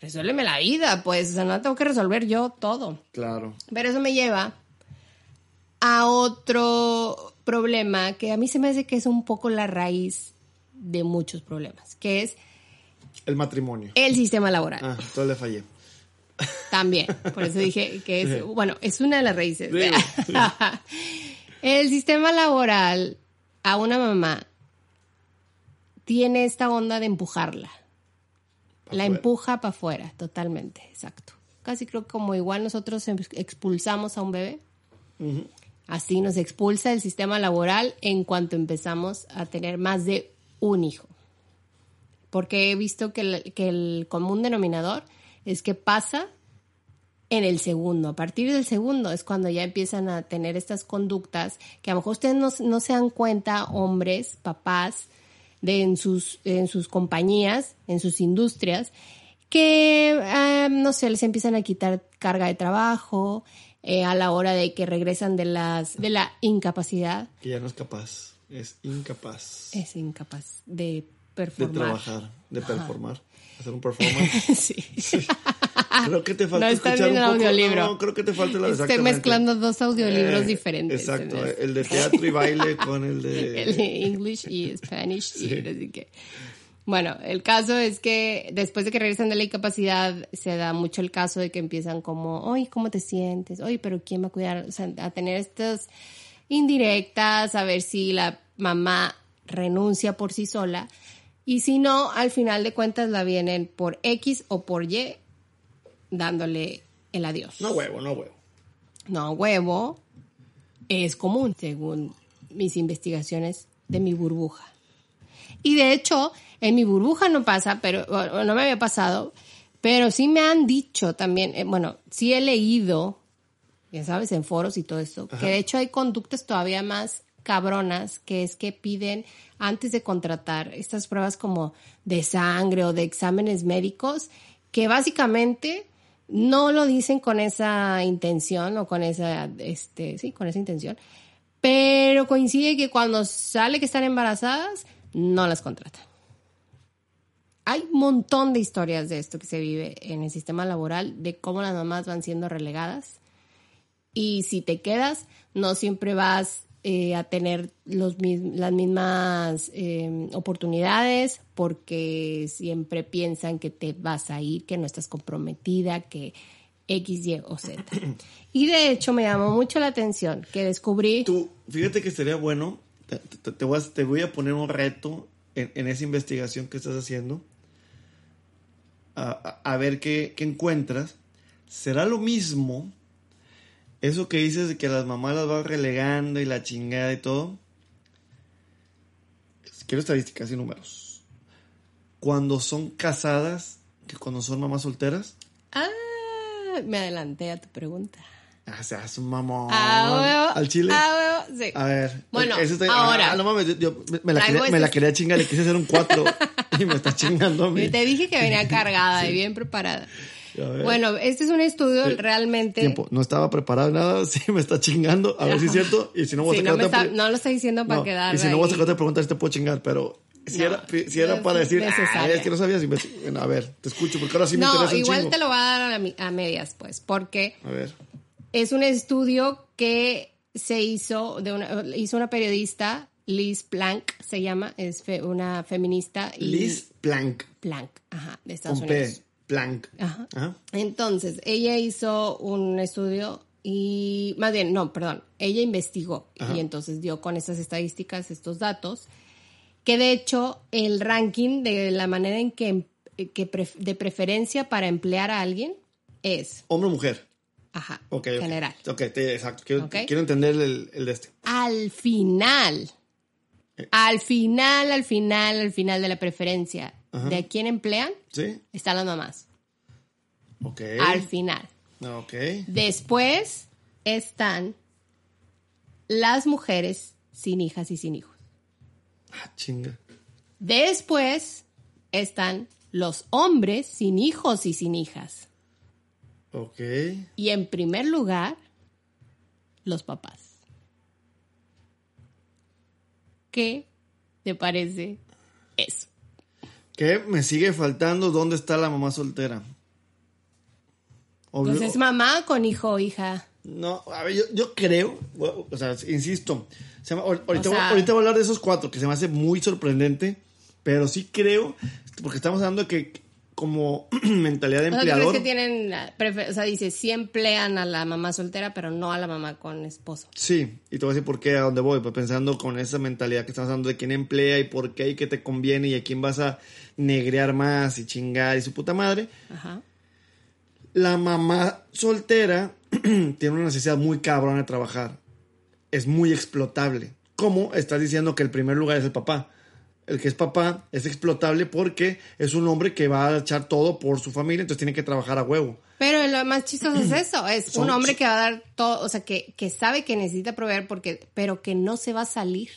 Resuélveme la vida, pues. O sea, no tengo que resolver yo todo. Claro. Pero eso me lleva a otro problema que a mí se me hace que es un poco la raíz de muchos problemas, que es El matrimonio. el sistema laboral. Ah, entonces le fallé. También, por eso dije que es, bueno, es una de las raíces. Sí, El sistema laboral a una mamá tiene esta onda de empujarla. Pa' la empuja para afuera, totalmente, exacto. Casi creo que como igual nosotros em- expulsamos a un bebé, así nos expulsa el sistema laboral en cuanto empezamos a tener más de un hijo. porque he visto que el, que común denominador es que pasa en el segundo. A partir del segundo es cuando ya empiezan a tener estas conductas que a lo mejor ustedes no, no se dan cuenta, hombres, papás, de en sus, en sus compañías, en sus industrias, que, eh, no sé, les empiezan a quitar carga de trabajo eh, a la hora de que regresan de, las, de la incapacidad. Que ya no es capaz, es incapaz Es incapaz de de performar. trabajar, de performar, hacer un performance. sí. Creo que te falta No escuchar un poco. audiolibro. No, creo que te falta la Estoy mezclando dos audiolibros Eh, diferentes. Exacto, este. el de teatro y baile con el de... el de English y Spanish y no sé qué. Bueno, el caso es que después de que regresan de la incapacidad, se da mucho el caso de que empiezan como, oye, ¿cómo te sientes? Oye, pero ¿quién va a cuidar? O sea, a tener estas indirectas, a ver si la mamá renuncia por sí sola. Y si no, al final de cuentas la vienen por X o por Y, dándole el adiós. No huevo, no huevo. No, huevo es común, según mis investigaciones de mi burbuja. Y de hecho, en mi burbuja no pasa, pero no me había pasado, pero sí me han dicho también, eh, bueno, sí he leído, ya sabes, en foros y todo esto, que de hecho hay conductas todavía más cabronas, que es que piden antes de contratar estas pruebas como de sangre o de exámenes médicos, que básicamente no lo dicen con esa intención o con esa, este, sí, con esa intención, pero coincide que cuando sale que están embarazadas, no las contratan. Hay un montón de historias de esto que se vive en el sistema laboral, de cómo las mamás van siendo relegadas. Y si te quedas, no siempre vas eh, a tener los, las mismas eh, oportunidades porque siempre piensan que te vas a ir, que no estás comprometida, que X, Y o Z. Y de hecho me llamó mucho la atención que descubrí... Tú, fíjate que sería bueno, te, te- voy, a, poner un reto en, en esa investigación que estás haciendo, a, a- a ver qué, qué encuentras. ¿Será lo mismo eso que dices de que las mamás las van relegando y la chingada y todo? Quiero estadísticas y números. Cuando son casadas, que cuando son mamás solteras, Ah, me adelanté a tu pregunta. Ah, se hace un mamón. Ah, huevo. Al chile. Ah, huevo, sí. A ver. Bueno, eso ahora. ah, no mames, yo, yo me, la quería, me la este- quería chingar, le quise hacer un 4 y me está chingando a mí. Te dije que venía cargada y bien preparada. Bueno, este es un estudio Sí. realmente... Tiempo, no estaba preparado nada, sí me está chingando, a ver si es cierto, y si no voy a Sí, sacar no, otra está- no lo estoy diciendo para no, quedar Y si no voy a sacar otra pregunta, si te puedo chingar, pero si, No, era, si era para decir, ah, es que no sabías, a ver, te escucho, porque ahora sí me No, interesa un igual te lo voy a dar a, mi- a medias, pues, porque A ver, es un estudio que se hizo de una, hizo una periodista, Liz Plank, se llama, es fe- una feminista. Y Liz Plank, Plank, ajá, de Estados con Unidos. P, Plank. Ajá. Ajá. Entonces, ella hizo un estudio y, más bien, no, perdón, ella investigó y entonces dio con estas estadísticas, estos datos, que de hecho el ranking de la manera en que, que pref- de preferencia para emplear a alguien es, Hombre o mujer. Ajá, general. Ok, te- exacto. Quiero, entender el, el de este. Al final, al final, al final, al final de la preferencia de quién emplean, ¿Sí? están las mamás. Ok. Al final. Ok. Después están las mujeres sin hijas y sin hijos. Ah, chinga. Después están los hombres sin hijos y sin hijas. Ok. Y en primer lugar, los papás. ¿Qué te parece eso? ¿Qué me sigue faltando? ¿Dónde está la mamá soltera? Obvio- Pues es mamá con hijo o hija. No, a ver, yo, yo creo, o sea, insisto, se ahor- ahorita, O voy- sea- ahorita voy a hablar de esos cuatro, que se me hace muy sorprendente, pero sí creo, porque estamos hablando de que como mentalidad de O sea, ¿tú crees empleador, que tienen, o sea, dice, sí emplean a la mamá soltera, pero no a la mamá con esposo. sí, y te voy a decir por qué, a dónde voy, pues pensando con esa mentalidad que estamos hablando de quién emplea y por qué y qué te conviene y a quién vas a negrear más y chingar y su puta madre, Ajá. la mamá soltera tiene una necesidad muy cabrona de trabajar. Es muy explotable. ¿Cómo estás diciendo que el primer lugar es el papá? El que es papá, es explotable porque es un hombre que va a echar todo por su familia, entonces tiene que trabajar a huevo. Pero lo más chistoso es eso, es Son un hombre que va a dar todo, o sea, que, que sabe que necesita proveer porque, pero que no se va a salir.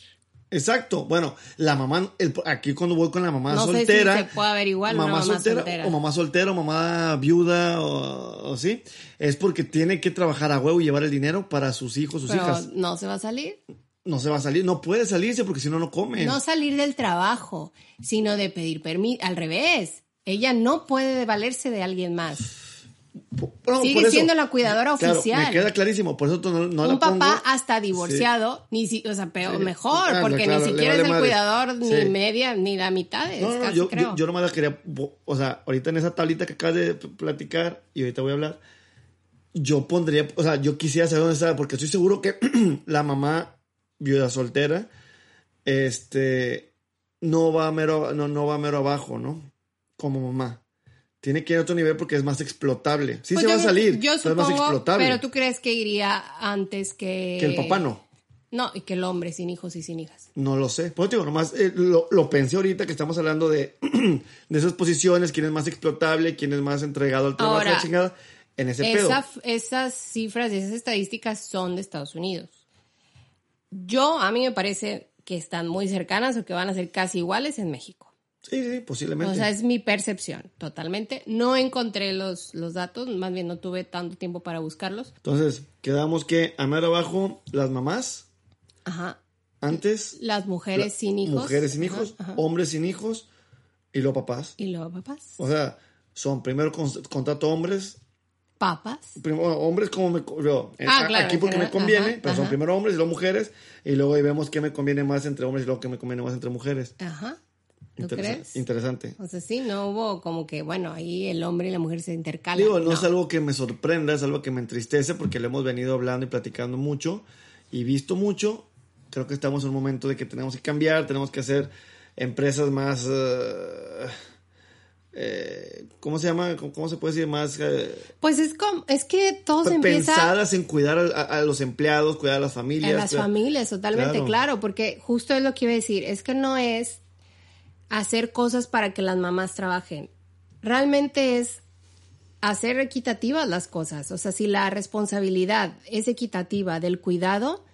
Exacto. Bueno, la mamá, el- aquí cuando voy con la mamá No sé si soltera. se puede averiguar una mamá soltera. O mamá soltera, o mamá viuda, o, o sí. Es porque tiene que trabajar a huevo y llevar el dinero para sus hijos, sus Pero hijas. no se va a salir. No se va a salir, no puede salirse porque si no, no come. No salir del trabajo, sino de pedir permiso. Al revés, ella no puede valerse de alguien más. No, Sigue eso- siendo la cuidadora Claro, oficial. me queda clarísimo, por eso no, no la un papá pongo. hasta divorciado, ni si, o sea, peor, Sí. mejor, Ah, porque claro, ni siquiera vale es el madre. cuidador ni media, ni la mitad, es No, casi, yo, creo. yo, yo nomás la quería, o sea, ahorita en esa tablita que acabas de platicar, y ahorita voy a hablar, yo pondría, o sea, yo quisiera saber dónde está, porque estoy seguro que la mamá viuda soltera, este, no va mero, no, no va mero abajo, ¿no? Como mamá. Tiene que ir a otro nivel porque es más explotable. Sí Pues se va a salir, Yo pero es más supongo, explotable. pero tú crees que iría antes que... Que el papá no. No, y que el hombre sin hijos y sin hijas. No lo sé. Pues digo, nomás eh, lo, lo pensé ahorita que estamos hablando de, de esas posiciones, quién es más explotable, quién es más entregado al trabajo, Ahora, la chingada, en ese pedo. Esa- esas cifras y esas estadísticas son de Estados Unidos. Yo, a mí me parece que están muy cercanas o que van a ser casi iguales en México. Sí, sí, posiblemente. O sea, es mi percepción, totalmente. No encontré los, los datos, más bien no tuve tanto tiempo para buscarlos. Entonces, quedamos que a mero abajo las mamás, Ajá. antes Las mujeres la- sin hijos. mujeres sin Ajá, hijos, ajá. hombres sin hijos y luego papás. Y luego papás. O sea, son primero con- contrato hombres, Papas. prim- bueno, hombres como me yo, eh, Ah, a- claro, aquí porque me conviene, ajá, pero son ajá. primero hombres y luego mujeres y luego ahí vemos qué me conviene más entre hombres y luego qué me conviene más entre mujeres. Ajá. ¿Tú Interesa- crees? Interesante. O sea, sí, no hubo como que, bueno, ahí el hombre y la mujer se intercalan. Digo, no, es algo que me sorprenda, es algo que me entristece porque lo hemos venido hablando y platicando mucho y visto mucho. Creo que estamos en un momento de que tenemos que cambiar, tenemos que hacer empresas más... eh, eh, ¿Cómo se llama? ¿Cómo, cómo se puede decir? Más eh, Pues es como, es que todo se empieza pensadas en cuidar a, a los empleados, cuidar a las familias. en las cuidar- familias, totalmente, Claro. claro. porque justo es lo que iba a decir, es que no es hacer cosas para que las mamás trabajen, realmente es hacer equitativas las cosas, o sea, si la responsabilidad es equitativa del cuidado,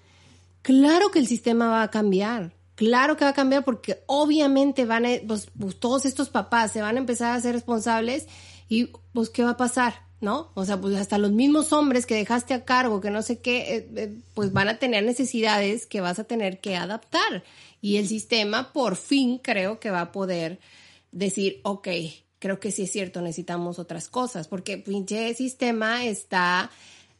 claro que el sistema va a cambiar. Claro que va a cambiar porque obviamente van a, pues, pues, todos estos papás se van a empezar a ser responsables y pues qué va a pasar, ¿no? O sea, pues hasta los mismos hombres que dejaste a cargo, que no sé qué, eh, eh, pues van a tener necesidades que vas a tener que adaptar. Y el sistema por fin creo que va a poder decir, ok, creo que sí es cierto, necesitamos otras cosas, porque pinche sistema está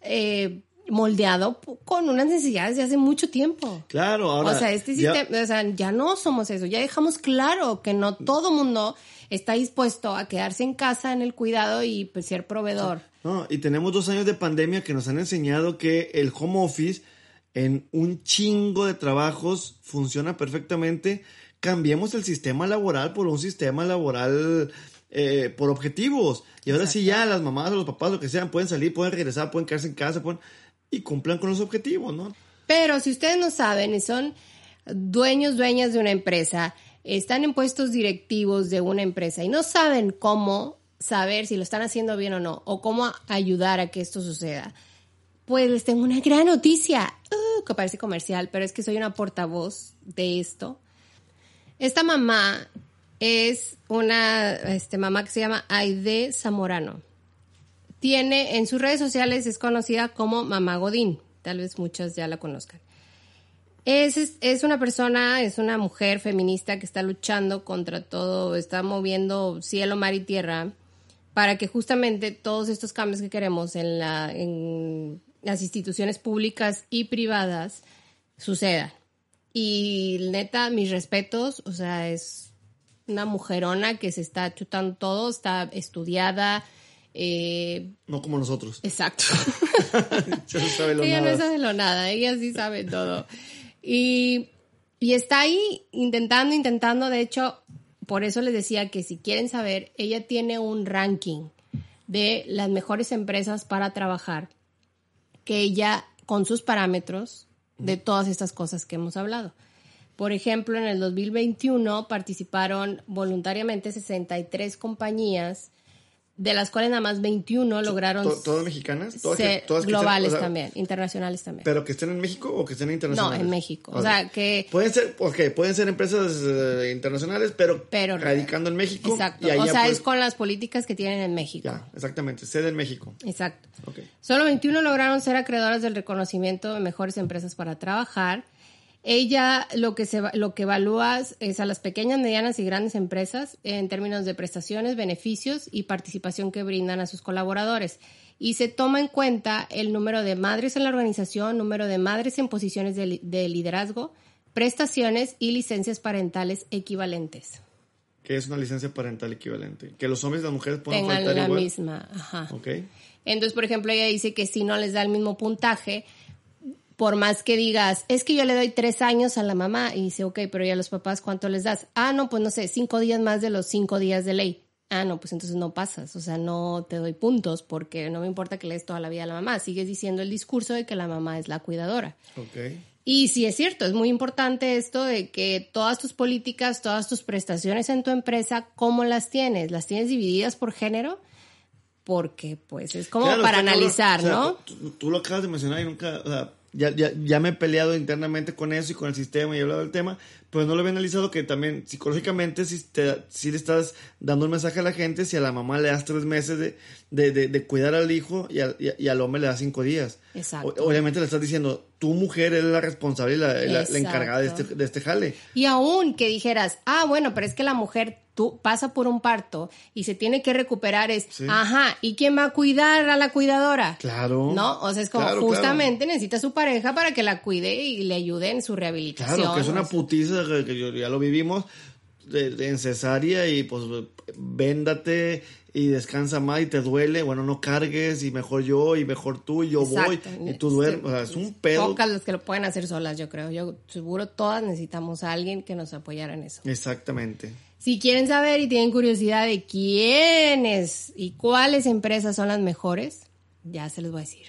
eh, moldeado con unas necesidades de hace mucho tiempo. Claro, ahora... o sea, este ya- sistema, o sea, ya no somos eso, ya dejamos claro que no todo mundo está dispuesto a quedarse en casa en el cuidado y pues, ser proveedor. No, y tenemos dos años de pandemia que nos han enseñado que el home office en un chingo de trabajos funciona perfectamente. Cambiemos el sistema laboral por un sistema laboral eh, por objetivos. Y ahora sí ya las mamás o los papás, lo que sean, pueden salir, pueden regresar, pueden quedarse en casa, pueden... y cumplan con los objetivos, ¿no? Pero si ustedes no saben y son dueños, dueñas de una empresa, están en puestos directivos de una empresa y no saben cómo saber si lo están haciendo bien o no, o cómo ayudar a que esto suceda, pues les tengo una gran noticia, Uh, que parece comercial, pero es que soy una portavoz de esto. Esta mamá es una este, mamá que se llama Aide Zamorano. Tiene en sus redes sociales es conocida como Mamá Godín. Tal vez muchos ya la conozcan. Es, es, es una persona, es una mujer feminista que está luchando contra todo, está moviendo cielo, mar y tierra para que justamente todos estos cambios que queremos en, la, en las instituciones públicas y privadas sucedan. Y neta, mis respetos, o sea, es una mujerona que se está chutando todo, está estudiada. Eh, No como nosotros. exacto. Sabe lo ella no sabe lo nada, ella sí sabe todo. Y, y está ahí intentando, intentando. De hecho, por eso les decía que si quieren saber, ella tiene un ranking de las mejores empresas para trabajar, que ella, con sus parámetros, de todas estas cosas que hemos hablado. Por ejemplo, en el 2021 participaron voluntariamente 63 compañías, de las cuales nada más 21 lograron ¿To- ¿Todas mexicanas? ¿Todas que- todas que estén- globales o sea, también, internacionales también. ¿Pero que estén en México o que estén internacionales? No, en México. O Ok. sea, que- Pueden ser, ok, pueden ser empresas eh, internacionales, pero, Pero- radicando en México. Exacto. y O sea, puedes- es con las políticas que tienen en México. Ya, exactamente. Sede en México. Exacto. Ok. Solo 21 lograron ser acreedoras del reconocimiento de mejores empresas para trabajar. Ella lo que, se, lo que evalúa es a las pequeñas, medianas y grandes empresas en términos de prestaciones, beneficios y participación que brindan a sus colaboradores. Y se toma en cuenta el número de madres en la organización, número de madres en posiciones de, li- de liderazgo, prestaciones y licencias parentales equivalentes. Que es una licencia parental equivalente. Que los hombres y las mujeres puedan faltar la igual. misma. Ajá. Ok. Entonces, por ejemplo, ella dice que si no les da el mismo puntaje, por más que digas, es que yo le doy tres años a la mamá, y dice, ok, pero ¿y a los papás cuánto les das? Ah, no, pues no sé, cinco días más de los cinco días de ley. Ah, no, pues entonces no pasas, o sea, no te doy puntos porque no me importa que le des toda la vida a la mamá. Sigues diciendo el discurso de que la mamá es la cuidadora. Ok. Y sí es cierto, es muy importante esto de que todas tus políticas, todas tus prestaciones en tu empresa, ¿cómo las tienes? ¿Las tienes divididas por género? Porque pues es como Claro, para analizar, O sea, ¿no? Tú, tú lo acabas de mencionar y nunca, o sea, ya, ya, ya me he peleado internamente con eso y con el sistema y he hablado del tema, pero no lo había analizado que también psicológicamente si, te, si le estás dando un mensaje a la gente, si a la mamá le das tres meses de, de, de, de cuidar al hijo y, al- y, y al hombre le das cinco días. Exacto. O- obviamente le estás diciendo, tu mujer es la responsable y la, la- la encargada de este, de este jale. Y aún que dijeras, ah, bueno, pero es que la mujer tú, pasa por un parto y se tiene que recuperar, es, Sí. ajá, ¿y quién va a cuidar a la cuidadora? Claro. ¿No? O sea, es como Claro, justamente necesita su pareja para que la cuide y le ayude en su rehabilitación. Claro, que es una sea, putiza que, que ya lo vivimos de, de- en cesárea y pues véndate y descansa más y te duele, bueno, no cargues y mejor yo y mejor tú y yo voy y tú duermes, o sea, es un pedo. Pocas las que lo pueden hacer solas, yo creo. Yo seguro todas necesitamos a alguien que nos apoyara en eso. Exactamente. Si quieren saber y tienen curiosidad de quiénes y cuáles empresas son las mejores, ya se los voy a decir.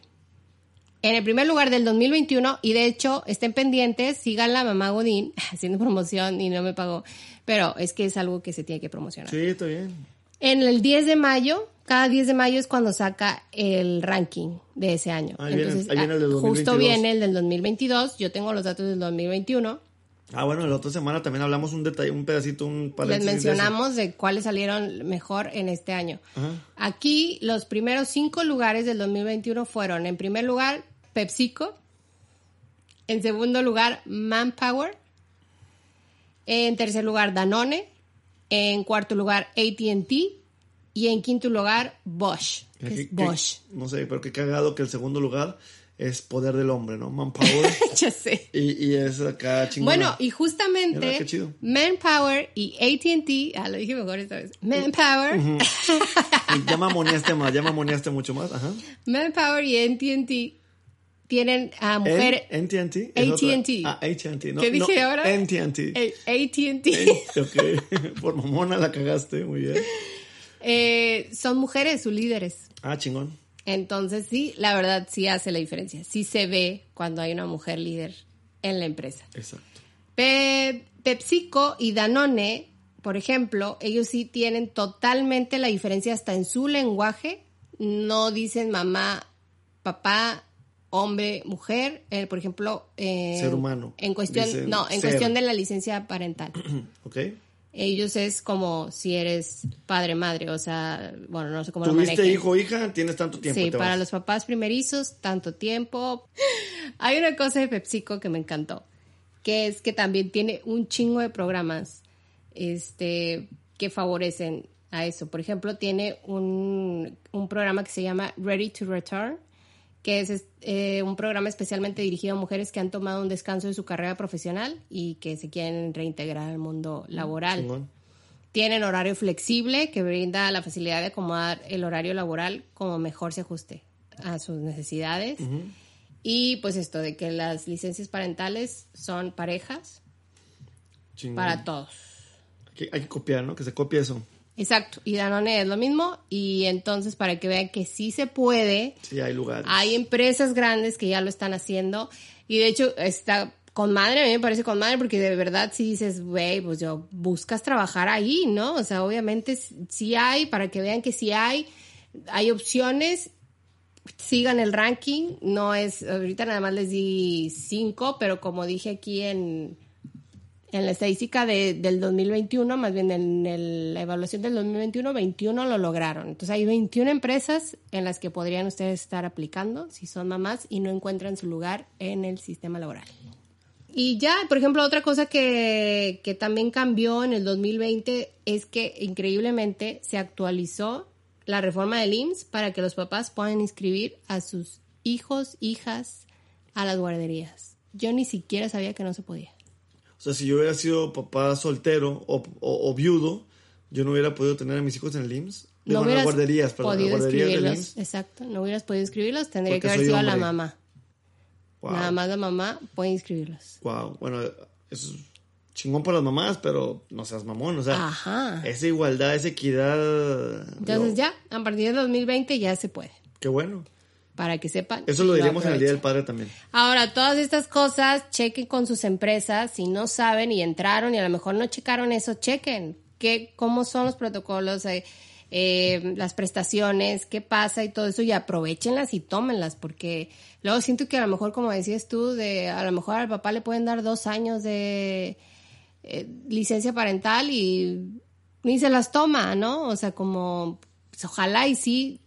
En el primer lugar del 2021, y de hecho estén pendientes, sigan la mamá Godín haciendo promoción y no me pagó, pero es que es algo que se tiene que promocionar. Sí, está bien. En el 10 de mayo, cada 10 de mayo es cuando saca el ranking de ese año. Ahí viene- ahí viene el del ah, justo 2022. viene el del 2022, yo tengo los datos del 2021. Ah, bueno, la otra semana también hablamos un detalle, un pedacito, un Les de mencionamos de cuáles salieron mejor en este año. Ajá. Aquí los primeros cinco lugares del 2021 fueron, en primer lugar, PepsiCo. En segundo lugar, Manpower. En tercer lugar, Danone. En cuarto lugar, ATT. Y en quinto lugar, Bosch. que Que- es que- Bosch. no sé, pero qué cagado que el segundo lugar es poder del hombre, ¿no? Manpower. ya sé. y, y es acá chingón. Bueno, y justamente qué chido. Manpower y AT&T, ah, lo dije mejor esta vez, Manpower, ya mamoneaste más, ya mamoneaste mucho más. Ajá. Manpower y AT&T tienen a mujeres... Otra- AT&T. Ah, AT&T. No, ¿Qué dije no, ahora? Eh, AT&T ok, por mamona la cagaste, muy bien. eh, son mujeres, sus líderes. Ah, chingón. Entonces sí, la verdad sí hace la diferencia. Sí se ve cuando hay una mujer líder en la empresa. Exacto. Pe- PepsiCo y Danone, por ejemplo, ellos sí tienen totalmente la diferencia hasta en su lenguaje. No dicen mamá, papá, hombre, mujer. Eh, por ejemplo, eh, Ser humano. En cuestión, Dicen no, en ser. cuestión de la licencia parental. ¿Ok? Ellos es como si eres padre, madre, o sea, bueno, no sé cómo lo Tuviste hijo hija, tienes tanto tiempo. Sí, te para vas. los papás primerizos, tanto tiempo. Hay una cosa de PepsiCo que me encantó, que es que también tiene un chingo de programas este, que favorecen a eso. Por ejemplo, tiene un, un programa que se llama Ready to Return, que es eh, un programa especialmente dirigido a mujeres que han tomado un descanso de su carrera profesional y que se quieren reintegrar al mundo laboral. Chingón. Tienen horario flexible que brinda la facilidad de acomodar el horario laboral como mejor se ajuste a sus necesidades. Y pues esto de que las licencias parentales son parejas Chingón. para todos. Hay que, hay que copiar, ¿no? Que se copie eso. Exacto. Y Danone es lo mismo. Y entonces para que vean que sí se puede, Sí, hay lugares. hay empresas grandes que ya lo están haciendo. Y de hecho está con madre, a mí me parece con madre porque de verdad si dices, güey, pues yo buscas trabajar ahí, ¿no? O sea, obviamente sí hay, para que vean que sí hay, hay opciones, sigan el ranking, no es, ahorita nada más les di cinco, pero como dije aquí en, en la estadística de, del 2021, más bien en la evaluación del 2021, 21 lo lograron. Entonces hay 21 empresas en las que podrían ustedes estar aplicando si son mamás y no encuentran su lugar en el sistema laboral. Y ya, por ejemplo, otra cosa que, que también cambió en el 2020 es que increíblemente se actualizó la reforma del IMSS para que los papás puedan inscribir a sus hijos, hijas a las guarderías. Yo ni siquiera sabía que no se podía. O sea, si yo hubiera sido papá soltero o, o, viudo, yo no hubiera podido tener a mis hijos en el IMSS. no hubieras guarderías, podido inscribirlos. Exacto, no hubieras podido inscribirlos, tendría que haber sido a la mamá. Nada más la mamá puede inscribirlos. Wow, bueno, eso es chingón para las mamás, pero no seas mamón, o sea, esa igualdad, esa equidad. Entonces ya, a partir del 2020 ya se puede. Qué bueno. Para que sepan. Eso lo diremos en el Día del Padre también. Ahora, todas estas cosas, chequen con sus empresas. Si no saben y entraron y a lo mejor no checaron eso, chequen. ¿Qué, ¿Cómo son los protocolos? Eh, eh, las prestaciones, qué pasa y todo eso y aprovechenlas y tómenlas porque luego siento que a lo mejor como decías tú, de a lo mejor al papá le pueden dar dos años de eh, licencia parental y ni se las toma, ¿no? O sea, como pues, ojalá y sí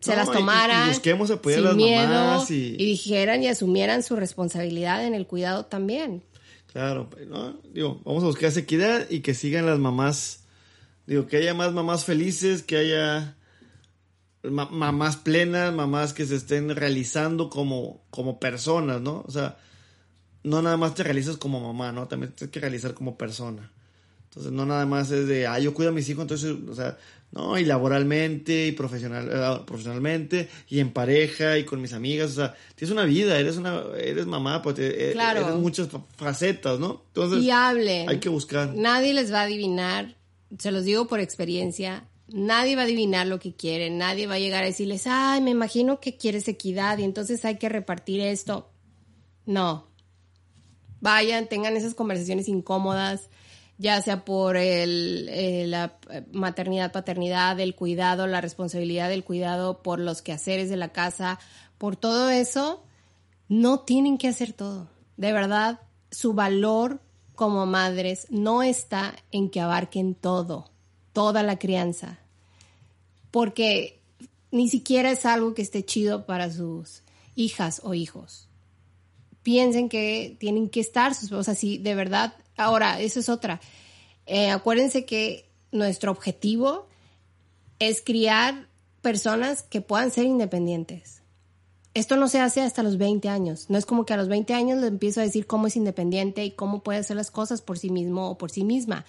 se las tomaran y, busquemos apoyar sin miedo y... dijeran y asumieran su responsabilidad en el cuidado también. Claro, ¿no? digo, vamos a buscar esa equidad y que sigan las mamás Digo, que haya más mamás felices, que haya mamás plenas, mamás que se estén realizando como, como personas, ¿no? O sea, no nada más te realizas como mamá, ¿no? También tienes que realizar como persona. Entonces, no nada más es de, ah, yo cuido a mis hijos, entonces, o sea, no, y laboralmente, y profesional, eh, profesionalmente, y en pareja, y con mis amigas, o sea, tienes una vida, eres una, eres mamá, pues, eh, claro. eres muchas facetas, ¿no? Entonces, y hable. hay que buscar. Nadie les va a adivinar se los digo por experiencia, nadie va a adivinar lo que quieren, nadie va a llegar a decirles, ay, me imagino que quieres equidad y entonces hay que repartir esto. No. Vayan, tengan esas conversaciones incómodas, ya sea por eh, la maternidad, paternidad, el cuidado, la responsabilidad del cuidado, por los quehaceres de la casa, por todo eso, no tienen que hacer todo. De verdad, su valor como madres no está en que abarquen todo, toda la crianza, porque ni siquiera es algo que esté chido para sus hijas o hijos. Piensen que tienen que estar sus, o sea, si de verdad, ahora, eso es otra. Eh, acuérdense que nuestro objetivo es criar personas que puedan ser independientes esto no se hace hasta los 20 años. No es como que a los 20 años le empiezo a decir cómo es independiente y cómo puede hacer las cosas por sí mismo o por sí misma.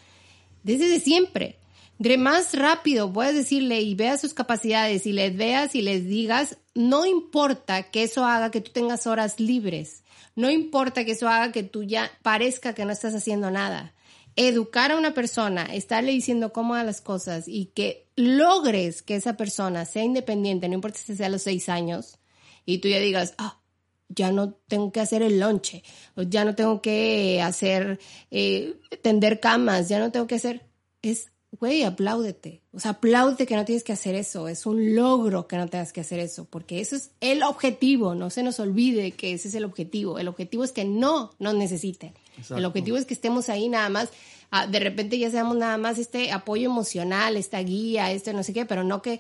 Desde siempre. De más rápido puedes decirle y veas sus capacidades y les veas y les digas, no importa que eso haga que tú tengas horas libres. No importa que eso haga que tú ya parezca que no estás haciendo nada. Educar a una persona, estarle diciendo cómo haga las cosas y que logres que esa persona sea independiente, no importa si sea a los seis años, y tú ya digas, ah, ya no tengo que hacer el lonche, ya no tengo que hacer, eh, tender camas, ya no tengo que hacer, es, güey, apláudete. O sea, apláudete que no tienes que hacer eso, es un logro que no tengas que hacer eso, porque eso es el objetivo, no se nos olvide que ese es el objetivo. El objetivo es que no nos necesiten. El objetivo es que estemos ahí nada más, ah, de repente ya seamos nada más este apoyo emocional, esta guía, este no sé qué, pero no que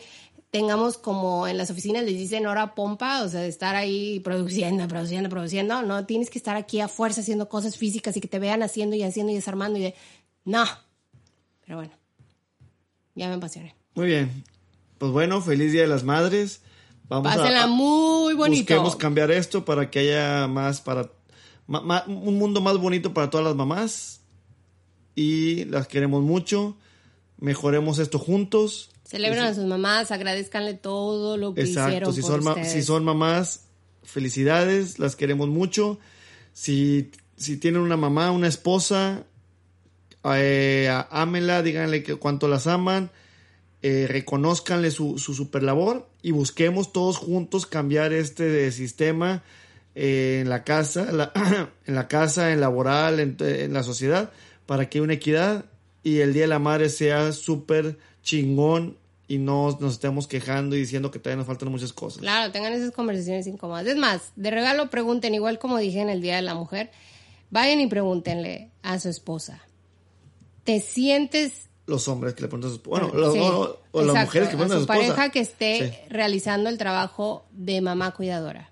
tengamos como en las oficinas les dicen hora pompa, o sea, de estar ahí produciendo, produciendo, produciendo, no tienes que estar aquí a fuerza haciendo cosas físicas y que te vean haciendo y haciendo y desarmando y de, no. Pero bueno, ya me apasioné. Muy bien. Pues bueno, feliz Día de las Madres. Vamos Pásenla muy bonito. Busquemos cambiar esto para que haya más para un mundo más bonito para todas las mamás y las queremos mucho. Mejoremos esto juntos Celebran a sus mamás, agradezcanle todo lo que hicieron. Si, por son si son mamás, felicidades, las queremos mucho. Si, si tienen una mamá, una esposa, eh, ámenla, díganle que cuánto las aman, eh, reconozcanle su, su super labor y busquemos todos juntos cambiar este sistema eh, en la casa, en la casa, en laboral, en, en la sociedad, para que haya una equidad y el Día de la Madre sea súper chingón y no nos estemos quejando y diciendo que todavía nos faltan muchas cosas. Claro, tengan esas conversaciones incómodas. Es más, de regalo pregunten, igual como dije en el Día de la Mujer, vayan y pregúntenle a su esposa. ¿Te sientes Los hombres que le preguntan a sus Bueno, los- Sí, no, o las mujeres que a preguntan a su esposa. pareja que esté Sí. realizando el trabajo de mamá cuidadora.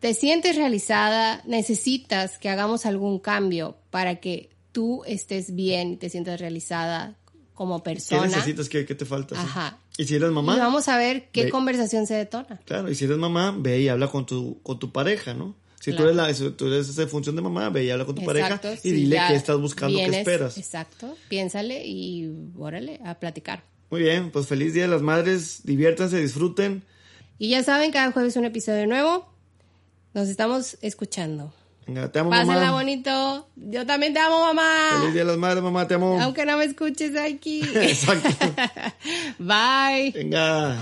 ¿Te sientes realizada? ¿Necesitas que hagamos algún cambio para que tú estés bien y te sientas realizada como ¿Qué persona? necesitas? ¿Qué, qué te falta? Sí. Ajá. Y si eres mamá, Y vamos a ver qué Ve- conversación se detona. claro, y si eres mamá, ve y habla con tu, con tu pareja, ¿no? Si tú eres, la, si tú eres esa función de mamá, ve y habla con tu Exacto, pareja y si dile qué estás buscando, qué esperas. Exacto, piénsale y órale a platicar. Muy bien, pues feliz Día de las Madres, diviértanse, disfruten. Y ya saben, cada jueves un episodio nuevo. Nos estamos escuchando. Venga, te amo, Pásenla mamá. bonito. Yo también te amo, mamá. Feliz Día de las Madres, mamá, te amo. Aunque no me escuches aquí. Exacto. Bye. Venga.